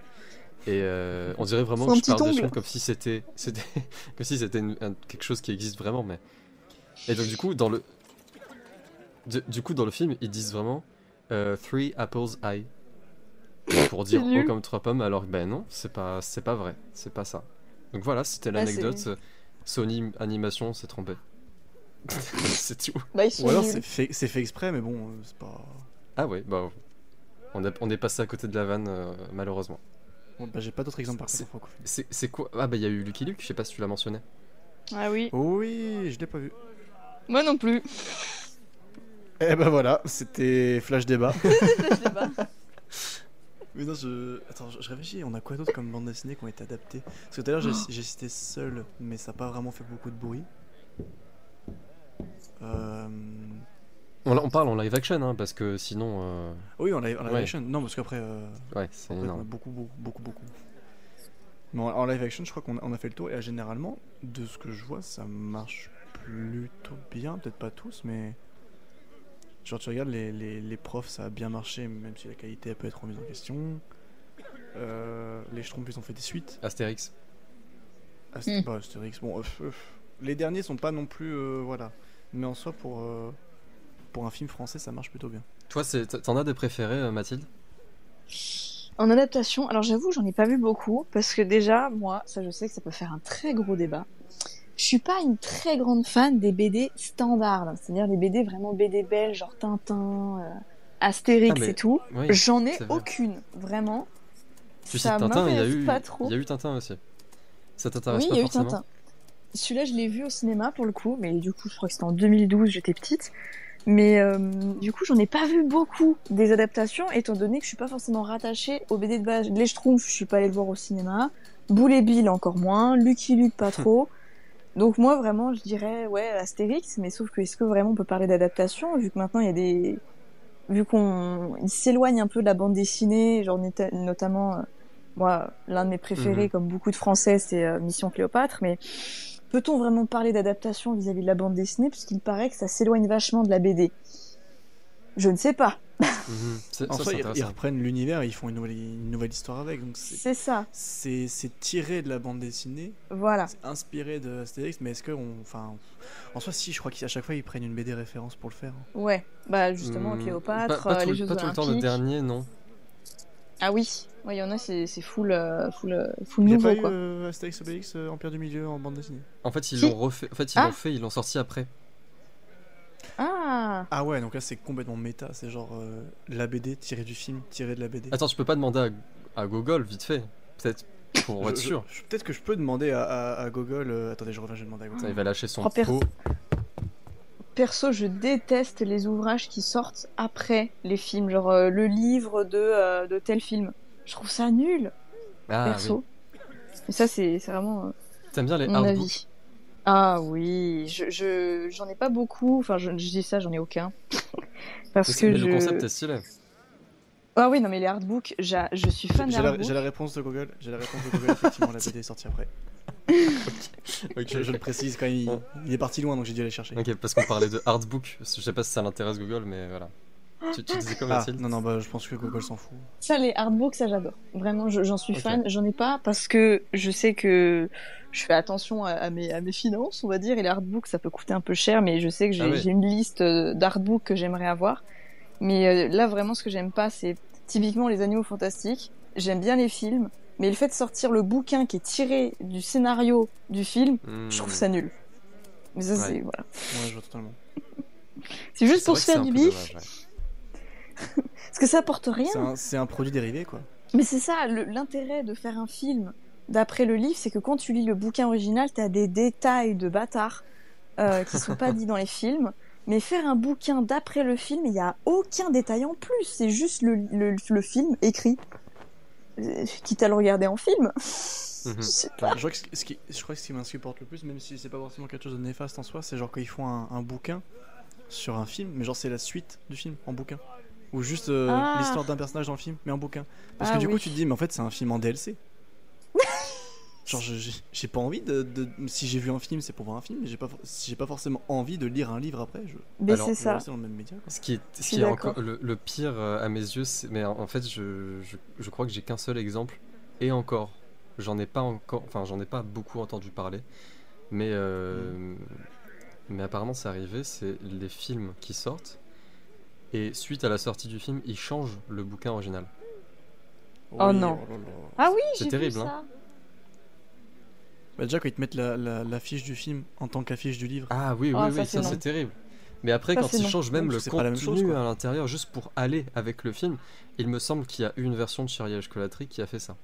Et euh, [LAUGHS] on dirait vraiment que je parle des comme si c'était, [LAUGHS] c'était, comme si c'était quelque chose qui existe vraiment, mais. Et donc du coup, dans le, du, du coup, dans le film, ils disent vraiment euh, three apples high pour dire nul. comme trois pommes, alors que ben non, c'est pas, c'est pas vrai, c'est pas ça. Donc voilà, c'était Bah, l'anecdote. Sony Animation s'est trompé. [LAUGHS] c'est tout. Bah, ils sont Ou alors c'est fait, c'est fait exprès, mais bon, euh, c'est pas. Ah ouais, bah on, a- on est passé à côté de la vanne euh, malheureusement. Bon, bah, j'ai pas d'autres exemples par C'est- contre. C'est c'est quoi? Ah bah il y a eu Lucky Luke, je sais pas si tu l'as mentionné. Ah oui. Oh oui, je l'ai pas vu. Moi non plus. Eh ben voilà, c'était Flash Débat. [LAUGHS] Sais pas. Mais non, je. Attends, je je réfléchis, on a quoi d'autre comme bande dessinée qui ont été adaptées? Parce que tout à l'heure j'ai j'ai cité Seul, mais ça n'a pas vraiment fait beaucoup de bruit. Euh... On, on parle en live action, hein, parce que sinon. euh, Oui, on live, en live Ouais. action. Non, parce qu'après. euh, Ouais, c'est après, on a énorme. beaucoup, beaucoup, beaucoup, beaucoup. Mais en, en live action, je crois qu'on a, on a fait le tour. Et euh, généralement, de ce que je vois, ça marche plutôt bien. Peut-être pas tous, mais. Genre, tu regardes les, les, les profs, ça a bien marché, même si la qualité elle peut être remise en question. Euh, les Schtroumpfs, ils ont fait des suites. Astérix. Ast Hmm. bah, Astérix, bon, euh, euh, les derniers sont pas non plus, euh, voilà. Mais en soi, pour, euh, pour un film français, ça marche plutôt bien. Toi, t'en as des préférés, Mathilde? En adaptation, alors j'avoue, j'en ai pas vu beaucoup parce que déjà, moi, ça je sais que ça peut faire un très gros débat. Je suis pas une très grande fan des BD standards, hein, c'est-à-dire des BD vraiment BD belges, genre Tintin, euh, Astérix Ah, mais- et tout. Oui. J'en ai aucune, vraiment. Tu ça cites Tintin, il y a eu, pas trop. il y a eu Tintin aussi. Ça t'intéresse Oui, pas il y a eu Tintin. Celui-là, je l'ai vu au cinéma pour le coup, mais du coup, je crois que c'était en 2012, j'étais petite. Mais euh, du coup, j'en ai pas vu beaucoup des adaptations, étant donné que je suis pas forcément rattachée au BD de base. Les Schtroumpfs, je suis pas allée le voir au cinéma. Boule et Bill, encore moins. Lucky Luke, pas [LAUGHS] trop. Donc moi, vraiment, je dirais, ouais, Astérix, mais sauf que est-ce que vraiment on peut parler d'adaptation, vu que maintenant il y a des... Vu qu'on il s'éloigne un peu de la bande dessinée, genre nota- notamment, euh, moi, l'un de mes préférés, Mhm. comme beaucoup de Français, c'est euh, Mission Cléopâtre, mais peut-on vraiment parler d'adaptation vis-à-vis de la bande dessinée, puisqu'il paraît que ça s'éloigne vachement de la BD Je ne sais pas. Mhm. En ça, soi, ils, reprennent l'univers et ils font une nouvelle, une nouvelle histoire avec. C'est- ça, c'est tiré de la bande dessinée, voilà. c'est inspiré de Astérix, mais est-ce que on, enfin, en soi, si, je crois qu'à chaque fois ils prennent une BD référence pour le faire. Ouais, bah justement, Hmm, Cléopâtre, pas, pas euh, tout, les Jeux pas tout le temps, le dernier, non. Ah oui, ouais, il y en a, c'est full, euh, full, euh, full Il n'y a nouveau, pas eu quoi. euh, Astérix Obélix euh, Empire du Milieu en bande dessinée? En fait, ils Si. l'ont refait. En fait, ils Ah. l'ont fait, ils l'ont sorti après. Ah Ah ouais, donc là c'est complètement méta, c'est genre euh, la BD tirée du film, tirée de la BD. Attends, tu peux pas demander à, à Google vite fait. Peut-être pour Je- être je- sûr. je- Peut-être que je peux demander à, à, à Google. euh, attendez, je reviens, je vais demander à Google. Ça, il va lâcher son Oh, per- pot. Perso, je déteste les ouvrages qui sortent après les films, genre euh, le livre de, euh, de tel film. Je trouve ça nul, Ah perso. Et ça, c'est c'est vraiment euh, oui. T'aimes bien les mon artbooks avis. Ah oui, je je- j'en ai pas beaucoup. Enfin, je, je dis ça, j'en ai aucun. [LAUGHS] Parce que mais je. le concept est stylé. Ah oui, non, mais les artbooks, j'a- je suis fan des J'ai la, artbooks. j'ai la réponse de Google. J'ai la réponse de Google. Effectivement, la BD est sortie après. [LAUGHS] Ok, Je, je le précise quand il, est parti loin, donc j'ai dû aller chercher. Ok, parce qu'on parlait de artbook. Je sais pas si ça l'intéresse Google, mais voilà. Tu, tu disais quoi, Ah, non, non, bah je pense que Google s'en fout. Ça, les artbooks, ça j'adore. Vraiment, je- j'en suis fan. J'en ai pas parce que je sais que je fais attention à, à mes, à mes finances, on va dire. Et les artbooks, ça peut coûter un peu cher, mais je sais que j'ai Ah une liste euh, d'artbooks que j'aimerais avoir. Mais euh, là, vraiment, ce que j'aime pas, c'est typiquement les animaux fantastiques. J'aime bien les films, mais le fait de sortir le bouquin qui est tiré du scénario du film, Hmm. je trouve ça nul. Mais ça, Ouais. c'est voilà. Ouais, je vois totalement. [LAUGHS] C'est juste pour se faire du bif, dommage, ouais. [LAUGHS] parce que ça apporte rien. C'est un, produit dérivé, quoi. Mais c'est ça, l'intérêt de faire un film d'après le livre, c'est que quand tu lis le bouquin original, t'as des détails de bâtards euh, qui sont pas [LAUGHS] dits dans les films. Mais faire un bouquin d'après le film, il y a aucun détail en plus. C'est juste le, le, le film écrit. Euh, Quitte à le regarder en film. Mhm. Je sais Ouais, pas. je, crois que ce, ce qui, je crois que ce qui m'insupporte le plus, même si c'est pas forcément quelque chose de néfaste en soi, c'est genre quand ils font un, un bouquin sur un film, mais genre c'est la suite du film en bouquin. Ou juste euh, Ah. l'histoire d'un personnage dans le film, mais en bouquin. Parce Ah que du coup, tu te dis, mais en fait, c'est un film en DLC. Genre, je- j'ai pas envie de, de- Si j'ai vu un film, c'est pour voir un film, mais j'ai pas, j'ai pas forcément envie de lire un livre après, je, Mais c'est ça. dans le même média. quoi. Ce qui est, ce qui encore le, le pire euh, à mes yeux, c'est- mais en fait, je, je, je crois que j'ai qu'un seul exemple, et encore, j'en ai pas encore, enfin, j'en ai pas beaucoup entendu parler, mais euh, mais apparemment c'est arrivé, c'est les films qui sortent, et suite à la sortie du film, ils changent le bouquin original. Oh non. là là. Ah oui, C'est j'ai vu terrible, ça. hein. Bah, déjà, quand ils te mettent la, la, l'affiche du film en tant qu'affiche du livre. Ah oui, oui, Ah, oui, ça, ça, c'est non. terrible. Mais après, Ça, quand ils non. changent même Non, le contenu chose, à l'intérieur, juste pour aller avec le film, il me semble qu'il y a eu une version de Shirley Colatry qui a fait ça.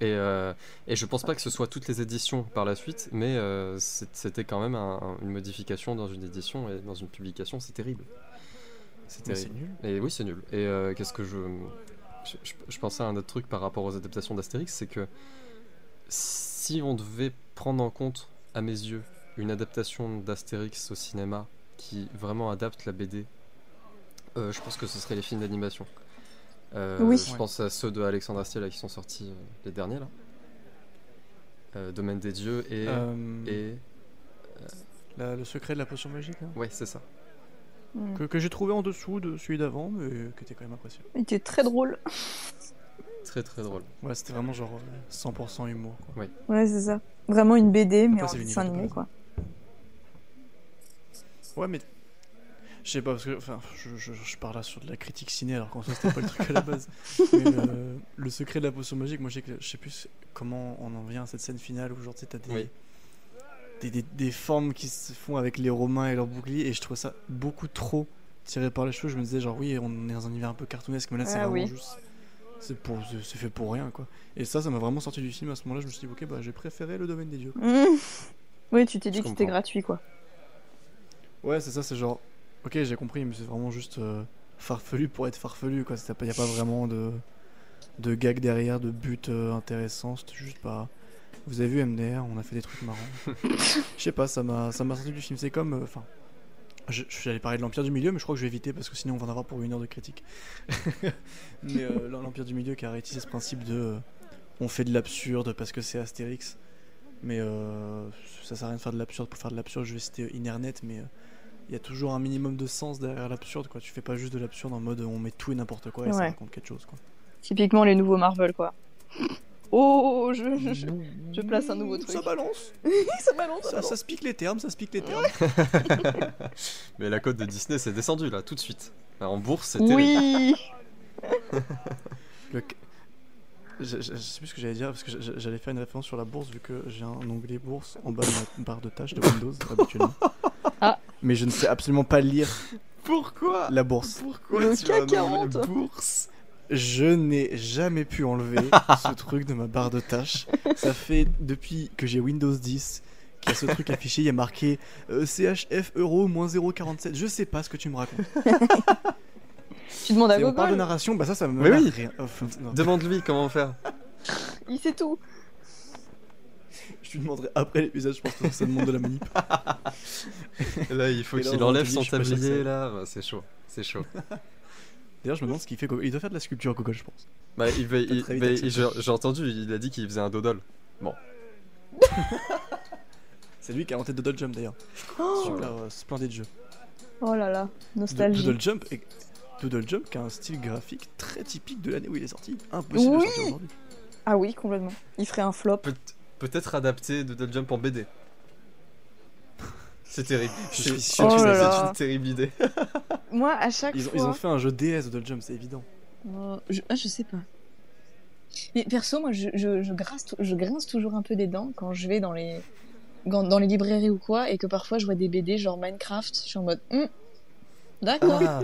Et, euh, et je pense pas que ce soit toutes les éditions par la suite, mais euh, c'était quand même un- un- une modification dans une édition et dans une publication, c'est terrible. C'est terrible. nul. Et oui, c'est nul. Et euh, qu'est-ce que je... je. je- je pensais à un autre truc par rapport aux adaptations d'Astérix, c'est que si on devait prendre en compte, à mes yeux, une adaptation d'Astérix au cinéma qui vraiment adapte la BD, euh, je pense que ce serait les films d'animation. Euh, Oui. Je pense à ceux de Alexandre Astier là, qui sont sortis, euh, les derniers là. Euh, Domaine des dieux et. Euh, et... la- le secret de la potion magique, hein, Ouais, c'est ça. Mm. que, que j'ai trouvé en dessous de celui d'avant, mais qui était quand même apprécié. Il était très drôle. Très très drôle. Ouais, c'était vraiment genre euh, 100% humour. Quoi. Ouais, c'est ça. Vraiment une BD, mais en c'est dessin animé, quoi. Ouais, mais je sais pas parce que enfin, je, je, je parle là sur de la critique ciné alors qu'en soi c'était pas le truc à la base. [LAUGHS] Mais le, le secret de la potion magique, moi je sais que je sais plus comment on en vient à cette scène finale où genre tu sais t'as des, Oui. Des, des des formes qui se font avec les Romains et leurs boucliers et je trouve ça beaucoup trop tiré par les cheveux. Je me disais genre oui on est dans un univers un peu cartoonesque mais là c'est Ah vraiment oui. juste c'est pour c'est- c'est fait pour rien quoi. Et ça ça m'a vraiment sorti du film à ce moment-là. Je me suis dit ok bah j'ai préféré le domaine des dieux. Mm. Oui, tu t'es dit Je que c'était gratuit, quoi. Ouais, c'est ça, c'est genre. Ok, j'ai compris, mais c'est vraiment juste euh, farfelu pour être farfelu, quoi. Il n'y a pas vraiment de, de gag derrière, de but euh, intéressant. C'était juste pas. Vous avez vu MDR, on a fait des trucs marrants. [LAUGHS] Je sais pas, ça m'a ça m'a sorti du film. C'est comme. euh, Enfin. suis allé parler de l'Empire du Milieu, mais je crois que je vais éviter parce que sinon on va en avoir pour une heure de critique. [LAUGHS] mais euh, l'Empire du Milieu qui a réussi ce principe de. euh, on fait de l'absurde parce que c'est Astérix. Mais euh, ça sert à rien de faire de l'absurde pour faire de l'absurde. Je vais citer Inernet, mais euh, il y a toujours un minimum de sens derrière l'absurde. quoi. Tu fais pas juste de l'absurde en mode on met tout et n'importe quoi et ça raconte quelque chose. Quoi. Typiquement les nouveaux Marvel, quoi. Oh, je, je, je, je place un nouveau truc. Ça balance, [LAUGHS] ça balance. ça, ça se pique les termes, ça se pique les termes. [LAUGHS] Mais la cote de Disney s'est descendue là, tout de suite. En bourse, c'est terrible. Oui. [LAUGHS] Le... Je, je- je sais plus ce que j'allais dire parce que j'allais faire une référence sur la bourse vu que j'ai un onglet bourse en bas de ma barre de tâches de Windows habituellement. Ah. Mais je ne sais absolument pas lire Pourquoi? la bourse. Pourquoi Le tu as CAC nommé 40. bourse? Je n'ai jamais pu enlever [LAUGHS] ce truc de ma barre de tâches. Ça fait depuis que j'ai Windows 10 qu'il y a ce truc affiché, il y a marqué euh, CHF euro moins 0,47. Je sais pas ce que tu me racontes. [LAUGHS] Tu demandes à Et on parle de Google. narration, bah ça, ça me Mais oui. rien. Enfin, non. Demande-lui comment faire. [LAUGHS] Il sait tout. Je lui demanderai après l'épisode, je pense que ça demande de la manip. Là, il faut qu'il enlève son tablier là. Bah, c'est chaud, c'est chaud. D'ailleurs, je me demande ce qu'il fait. Il doit faire de la sculpture Google, je pense. Bah, il il- j'ai entendu, il a dit qu'il faisait un dodol. [LAUGHS] C'est lui qui a inventé Doodle Jump d'ailleurs. Oh, Super euh, splendide jeu. oh là là, Do- nostalgie. Doodle Jump, est... Doodle Jump qui a un style graphique très typique de l'année où il est sorti. Impossible Oui. de sortir aujourd'hui. Ah oui, complètement. Il ferait un flop. Peut- Peut-être adapté Doodle Jump en BD. C'est terrible. Je C'est suis sûr Oh que c'est- une terrible idée. [LAUGHS] Moi, à chaque Ils ont, fois. ils ont fait un jeu DS Doodle Jump, c'est évident. Je... Ah, je sais pas. Mais perso, moi, je, je, je, grince, tou- je grince toujours un peu des dents quand je vais dans les, dans, dans les librairies ou quoi, et que parfois je vois des BD genre Minecraft. Je suis en mode, Hum, d'accord. Ah.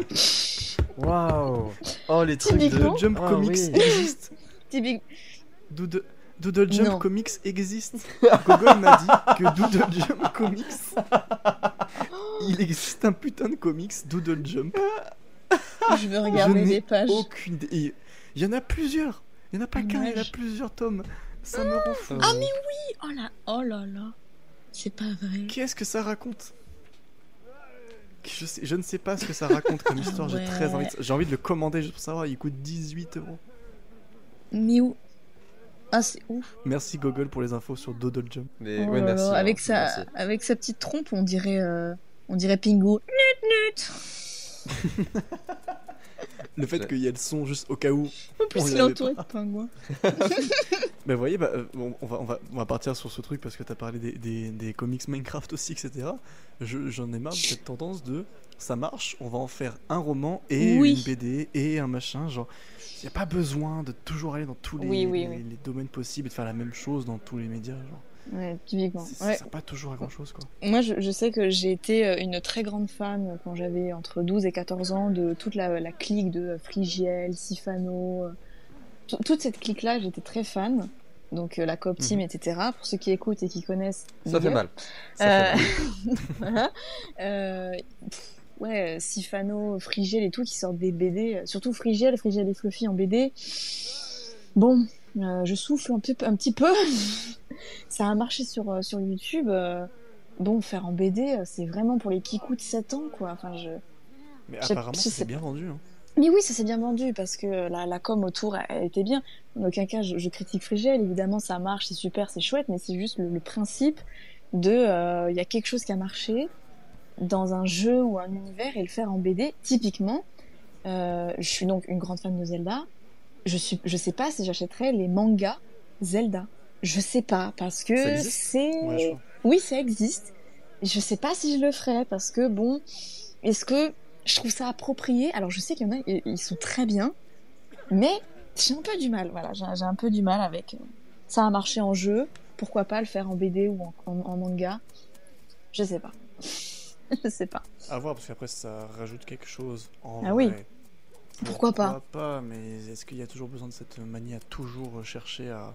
Waouh [LAUGHS] Oh les trucs de Jump Ah, Comics oui. existe. [LAUGHS] Typique. Doodle, Doodle Jump Non. Comics existe. [LAUGHS] Google m'a dit que Doodle Jump Comics. Il existe un putain de comics Doodle Jump. Je veux regarder des pages. Aucune idée. Il y en a plusieurs. Il y en a pas qu'un, il y en a plusieurs tomes. Ça me rend fou. Ah mais Oh là, oh là là. C'est pas vrai. Qu'est-ce que ça raconte? Je, sais- je ne sais pas ce que ça raconte comme [LAUGHS] histoire. J'ai très envie. de- J'ai envie de le commander juste pour savoir. Il coûte 18 euros. Mais où Ah, c'est ouf. Merci Google pour les infos sur Doodle Jump. Mais Oh ouais, là merci. là, hein, avec, sa, merci. avec sa petite trompe, on dirait, euh, on dirait Pingu. Nut, nut. [LAUGHS] Le fait qu'il y ait le son juste au cas où. En plus, il est entouré de pingouins. [LAUGHS] Mais vous voyez, bah, euh, on, va, on, va, on va partir sur ce truc parce que tu as parlé des, des, des comics Minecraft aussi, etc. Je- J'en ai marre de cette tendance de ça marche, on va en faire un roman et Oui. une BD et un machin. Genre, il n'y a pas besoin de toujours aller dans tous les, Oui, oui, les, oui. les domaines possibles et de faire la même chose dans tous les médias. Genre. Ouais, typiquement. C'est- Ça Ouais. sert pas toujours à grand chose quoi. Moi, je, je sais que j'ai été euh, une très grande fan quand j'avais entre 12 et 14 ans de toute la, la clique de euh, Frigiel, Sifano. euh, tout- toute cette clique-là, j'étais très fan. donc la coop team, Mhm. etc. Pour ceux qui écoutent et qui connaissent, Ça fait mal. Ça Euh, fait mal. [LAUGHS] voilà. Euh, ouais, Sifano, Frigel et tout qui sortent des BD, surtout Frigel, Frigel et Fluffy en BD. Bon, euh, je souffle un, peu, un petit peu. [LAUGHS] Ça a marché sur, euh, sur YouTube. euh, bon, faire en BD, c'est vraiment pour les kikous de 7 ans, quoi. Enfin, je... Mais apparemment, c'est bien vendu. hein. Mais oui, ça s'est bien vendu parce que la, la com autour, elle, elle était bien. En aucun cas, je, je critique Frigel. Évidemment, ça marche, c'est super, c'est chouette, mais c'est juste le, le principe de, euh, il y a quelque chose qui a marché dans un jeu ou un univers et le faire en BD. Typiquement, euh, je suis donc une grande fan de Zelda. Je suis, je sais pas si j'achèterais les mangas Zelda. Je sais pas parce que c'est. Ouais. Oui, ça existe. Je sais pas si je le ferais parce que bon, est-ce que je trouve ça approprié? Alors je sais qu'il y en a, ils sont très bien, mais j'ai un peu du mal. Voilà, j'ai un peu du mal avec. euh, Ça a marché en jeu, pourquoi pas le faire en BD ou en, en- en manga? Je sais pas. [LAUGHS] je sais pas. À voir, parce qu'après, ça rajoute quelque chose. En Ah oui. vrai. Pourquoi pas pas, mais est-ce qu'il y a toujours besoin de cette manie à toujours chercher à,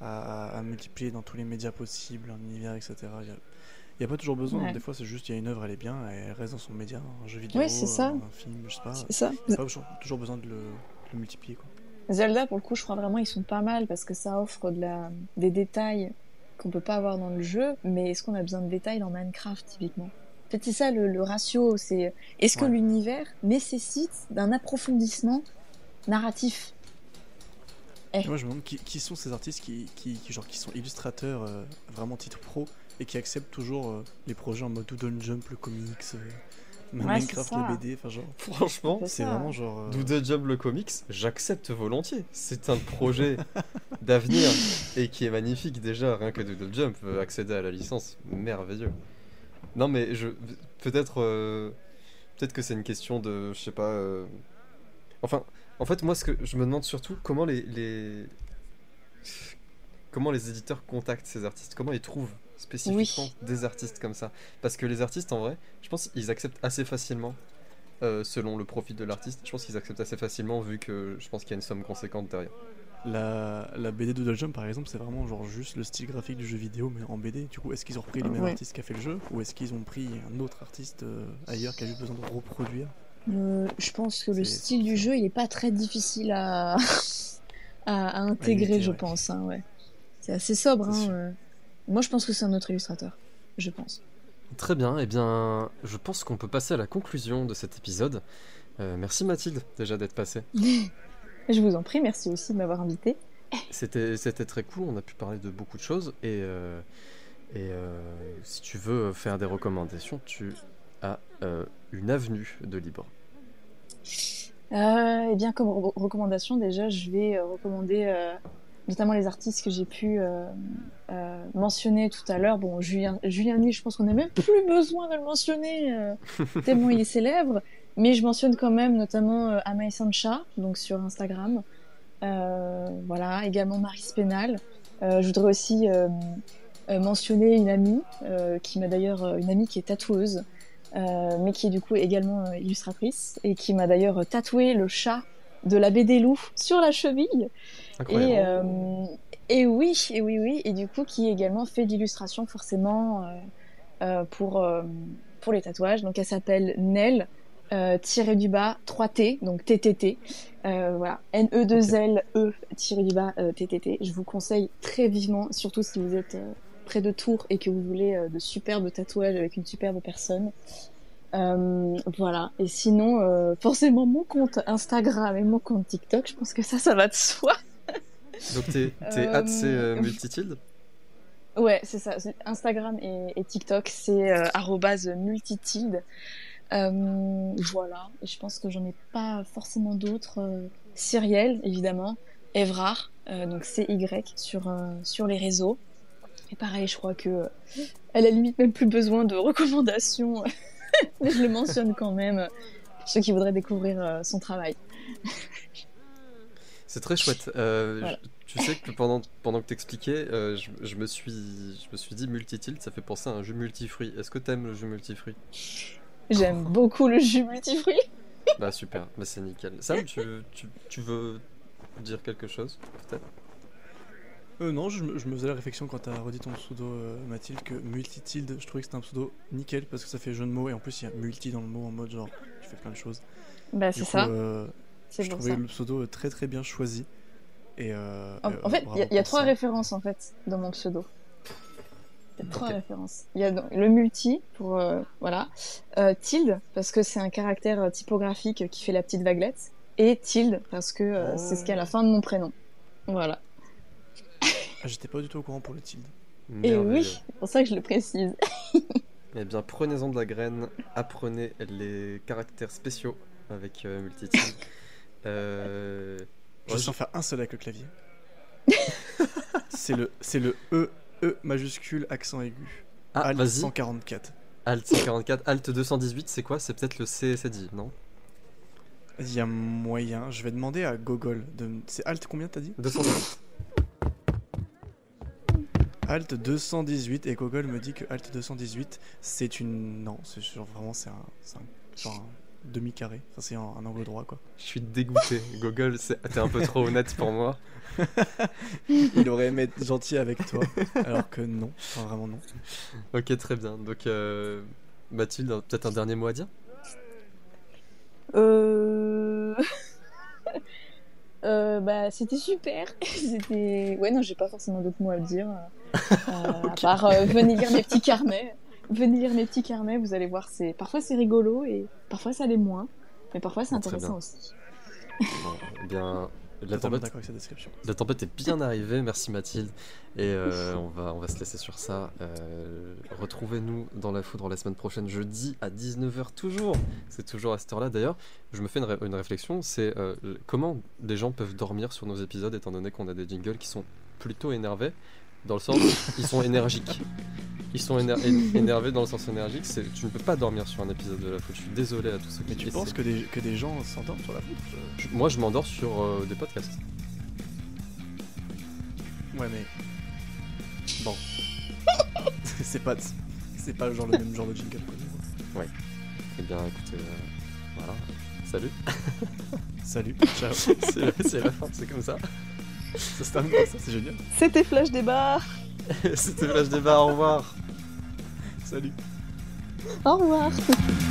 à, à multiplier dans tous les médias possibles, un univers, etc. Il y a, pas toujours besoin. Ouais. Des fois, c'est juste, il y a une œuvre, elle est bien, elle reste dans son média, un jeu vidéo, Oui, c'est ça. un film, je sais pas. C'est ça. Il n'y a pas toujours, toujours besoin de le, de le multiplier, quoi. Zelda, pour le coup, je crois vraiment ils sont pas mal parce que ça offre de la... des détails qu'on peut pas avoir dans le jeu. Mais est-ce qu'on a besoin de détails dans Minecraft, typiquement? En fait, c'est ça le, le ratio. C'est est-ce que Ouais. l'univers nécessite d'un approfondissement narratif? Et moi, je me demande qui, qui sont ces artistes qui, qui, qui, genre, qui sont illustrateurs euh, vraiment titre pro et qui acceptent toujours euh, les projets en mode Doodle Jump, le comics, euh, Ouais, Minecraft, les BD, enfin genre. [LAUGHS] Franchement, C'est vraiment genre. euh, Doodle Jump le comics, j'accepte volontiers. C'est un projet [LAUGHS] d'avenir et qui est magnifique déjà, rien que Doodle Jump, accéder à la licence, merveilleux. Non mais je peut-être euh, peut-être que c'est une question de je sais pas euh, enfin en fait moi ce que je me demande surtout comment les, les comment les éditeurs contactent ces artistes, comment ils trouvent spécifiquement des artistes comme ça? Parce que les artistes en vrai, je pense qu'ils acceptent assez facilement euh, selon le profil de l'artiste. Je pense qu'ils acceptent assez facilement vu que je pense qu'il y a une somme conséquente derrière. La, la BD Doodle Jump, par exemple, c'est vraiment genre juste le style graphique du jeu vidéo, mais en BD. Du coup, est-ce qu'ils ont repris les mêmes Ouais. artistes qui a fait le jeu Ou est-ce qu'ils ont pris un autre artiste euh, ailleurs qui a juste besoin de reproduire? Euh, Je pense que le style du jeu, il est pas très difficile à, [LAUGHS] à, à intégrer, je ouais. pense. hein, ouais. C'est assez sobre. Hein, euh. Moi, je pense que c'est un autre illustrateur. Je pense. Très bien, et bien je pense qu'on peut passer à la conclusion de cet épisode. Euh, merci Mathilde déjà d'être passée. [LAUGHS] Je vous en prie, merci aussi de m'avoir invité. C'était très cool, on a pu parler de beaucoup de choses et, euh, et euh, si tu veux faire des recommandations, tu as euh, une avenue de libre. Et bien, comme re- recommandation, déjà, je vais recommander notamment les artistes que j'ai pu mentionner tout à l'heure. Bon, Julien, Julien je pense qu'on n'a même plus besoin de le mentionner, [LAUGHS] tellement il est célèbre. Mais je mentionne quand même notamment euh, Sancha, donc sur Instagram. Euh, voilà, également Marie Spénal. Euh, je voudrais aussi euh, mentionner une amie, qui m'a d'ailleurs, une amie qui est tatoueuse, mais qui est du coup également illustratrice et qui m'a d'ailleurs tatoué le chat de la BD Lou sur la cheville. Incroyable. Et, euh, et oui, et oui, oui, et du coup qui également fait de l'illustration forcément euh, euh, pour, pour les tatouages. Donc elle s'appelle Nel. Euh, tiré du bas 3T, donc TTT. Euh, voilà, N-E-2-L-E tiré du bas euh, TTT. Je vous conseille très vivement, surtout si vous êtes euh, près de Tours et que vous voulez euh, de superbes tatouages avec une superbe personne. Euh, voilà. Et sinon, euh, forcément mon compte Instagram et mon compte TikTok, je pense que ça, ça va de soi. [LAUGHS] Donc t'es t'es hâte c'est [LAUGHS] multitilde Ouais, c'est ça. Instagram et, et TikTok, c'est euh, multitilde. Euh, voilà. Je pense que j'en ai pas forcément d'autres. Euh, Cyrielle, évidemment. Evrard, euh, donc CY sur, euh, sur les réseaux. Et pareil, je crois que à la limite même plus besoin de recommandations. [LAUGHS] Mais je le mentionne quand même. pour Ceux qui voudraient découvrir son travail. [LAUGHS] C'est très chouette. Voilà. je- tu sais que pendant, pendant que t'expliquais, euh, je, je me suis, je me suis dit multitilde, ça fait penser à un jeu multifruit. Est-ce que t'aimes le jeu multifruit? J'aime [LAUGHS] beaucoup le jus multifruit. Bah super, bah c'est nickel. Sam, tu, tu, tu veux dire quelque chose peut-être? Euh, non, je, me- je me faisais la réflexion quand t'as redit ton pseudo, euh, Mathilde, que multitilde, je trouvais que c'était un pseudo nickel parce que ça fait jeu de mots et en plus il y a multi dans le mot en mode genre tu fais plein de choses. Bah, c'est ça. euh, je trouvais ça. le pseudo euh, très très bien choisi. Et euh, En, euh, en fait, il y y, a trois références en fait dans mon pseudo. Il y a trois références. Il y a donc le multi pour euh, voilà, euh, tilde parce que c'est un caractère euh, typographique qui fait la petite vaguelette et tilde parce que euh, c'est ce qui est à la fin de mon prénom. Voilà. Ah, J'étais pas du tout au courant pour le tilde. Et oui, c'est pour ça que je le précise. [LAUGHS] Eh bien, prenez-en de la graine, apprenez les caractères spéciaux avec euh, multitilde. [LAUGHS] Euh... Je sais en faire un seul avec le clavier. [LAUGHS] c'est le c'est le E E majuscule accent aigu. Ah, Alt vas-y. 144. Alt 144, Alt 218, c'est quoi? C'est peut-être le CSDI, non? Il y a moyen. Je vais demander à Gogol de. C'est Alt combien t'as dit? 218. Alt 218 et Gogol me dit que Alt 218 c'est une non c'est genre vraiment c'est un, c'est un genre un demi carré. Enfin c'est un, un angle droit quoi. Je suis dégoûté. Google, c'est- t'es un peu trop honnête pour moi. [LAUGHS] Il aurait aimé être gentil avec toi alors que non. Enfin vraiment non. Ok, très bien. Donc, euh, Mathilde, peut-être un dernier mot à dire? Euh... [LAUGHS] euh, bah, c'était super. [LAUGHS] C'était. Ouais, non, j'ai pas forcément d'autres mots à dire. Euh, À part euh, venez lire mes petits carnets. Venez lire mes petits carnets, vous allez voir. C'est parfois c'est rigolo et parfois ça l'est moins, mais parfois c'est intéressant bien. aussi. Bon, eh bien, [LAUGHS] la tempête, d'accord avec cette description. la tempête est bien arrivée. Merci Mathilde. Et euh, on, va, on va se laisser sur ça. Euh, Retrouvez-nous dans la foudre la semaine prochaine, jeudi à 19h toujours. C'est toujours à cette heure-là. D'ailleurs, je me fais une, ré- une réflexion c'est euh, comment des gens peuvent dormir sur nos épisodes étant donné qu'on a des jingles qui sont plutôt énervés. Dans le sens, ils sont énergiques. [LAUGHS] Ils sont éner- [LAUGHS] énervés dans le sens énergique. C'est, tu ne peux pas dormir sur un épisode de la faute. Je suis désolé à tous ceux qui Mais tu penses que des, que des gens s'endorment sur la Je- Je- Moi, je m'endors sur euh, des podcasts. Ouais mais bon [LAUGHS] c'est pas c'est pas le genre le même genre de jingle que nous. Eh bien, écoutez, euh, voilà. Salut. [LAUGHS] Salut ciao. c'est, la, c'est la fin, c'est comme ça. ça se termine comme ça c'est génial. C'était Flash Débat. C'était Flash Débat, au revoir. Salut. Au revoir. [LAUGHS]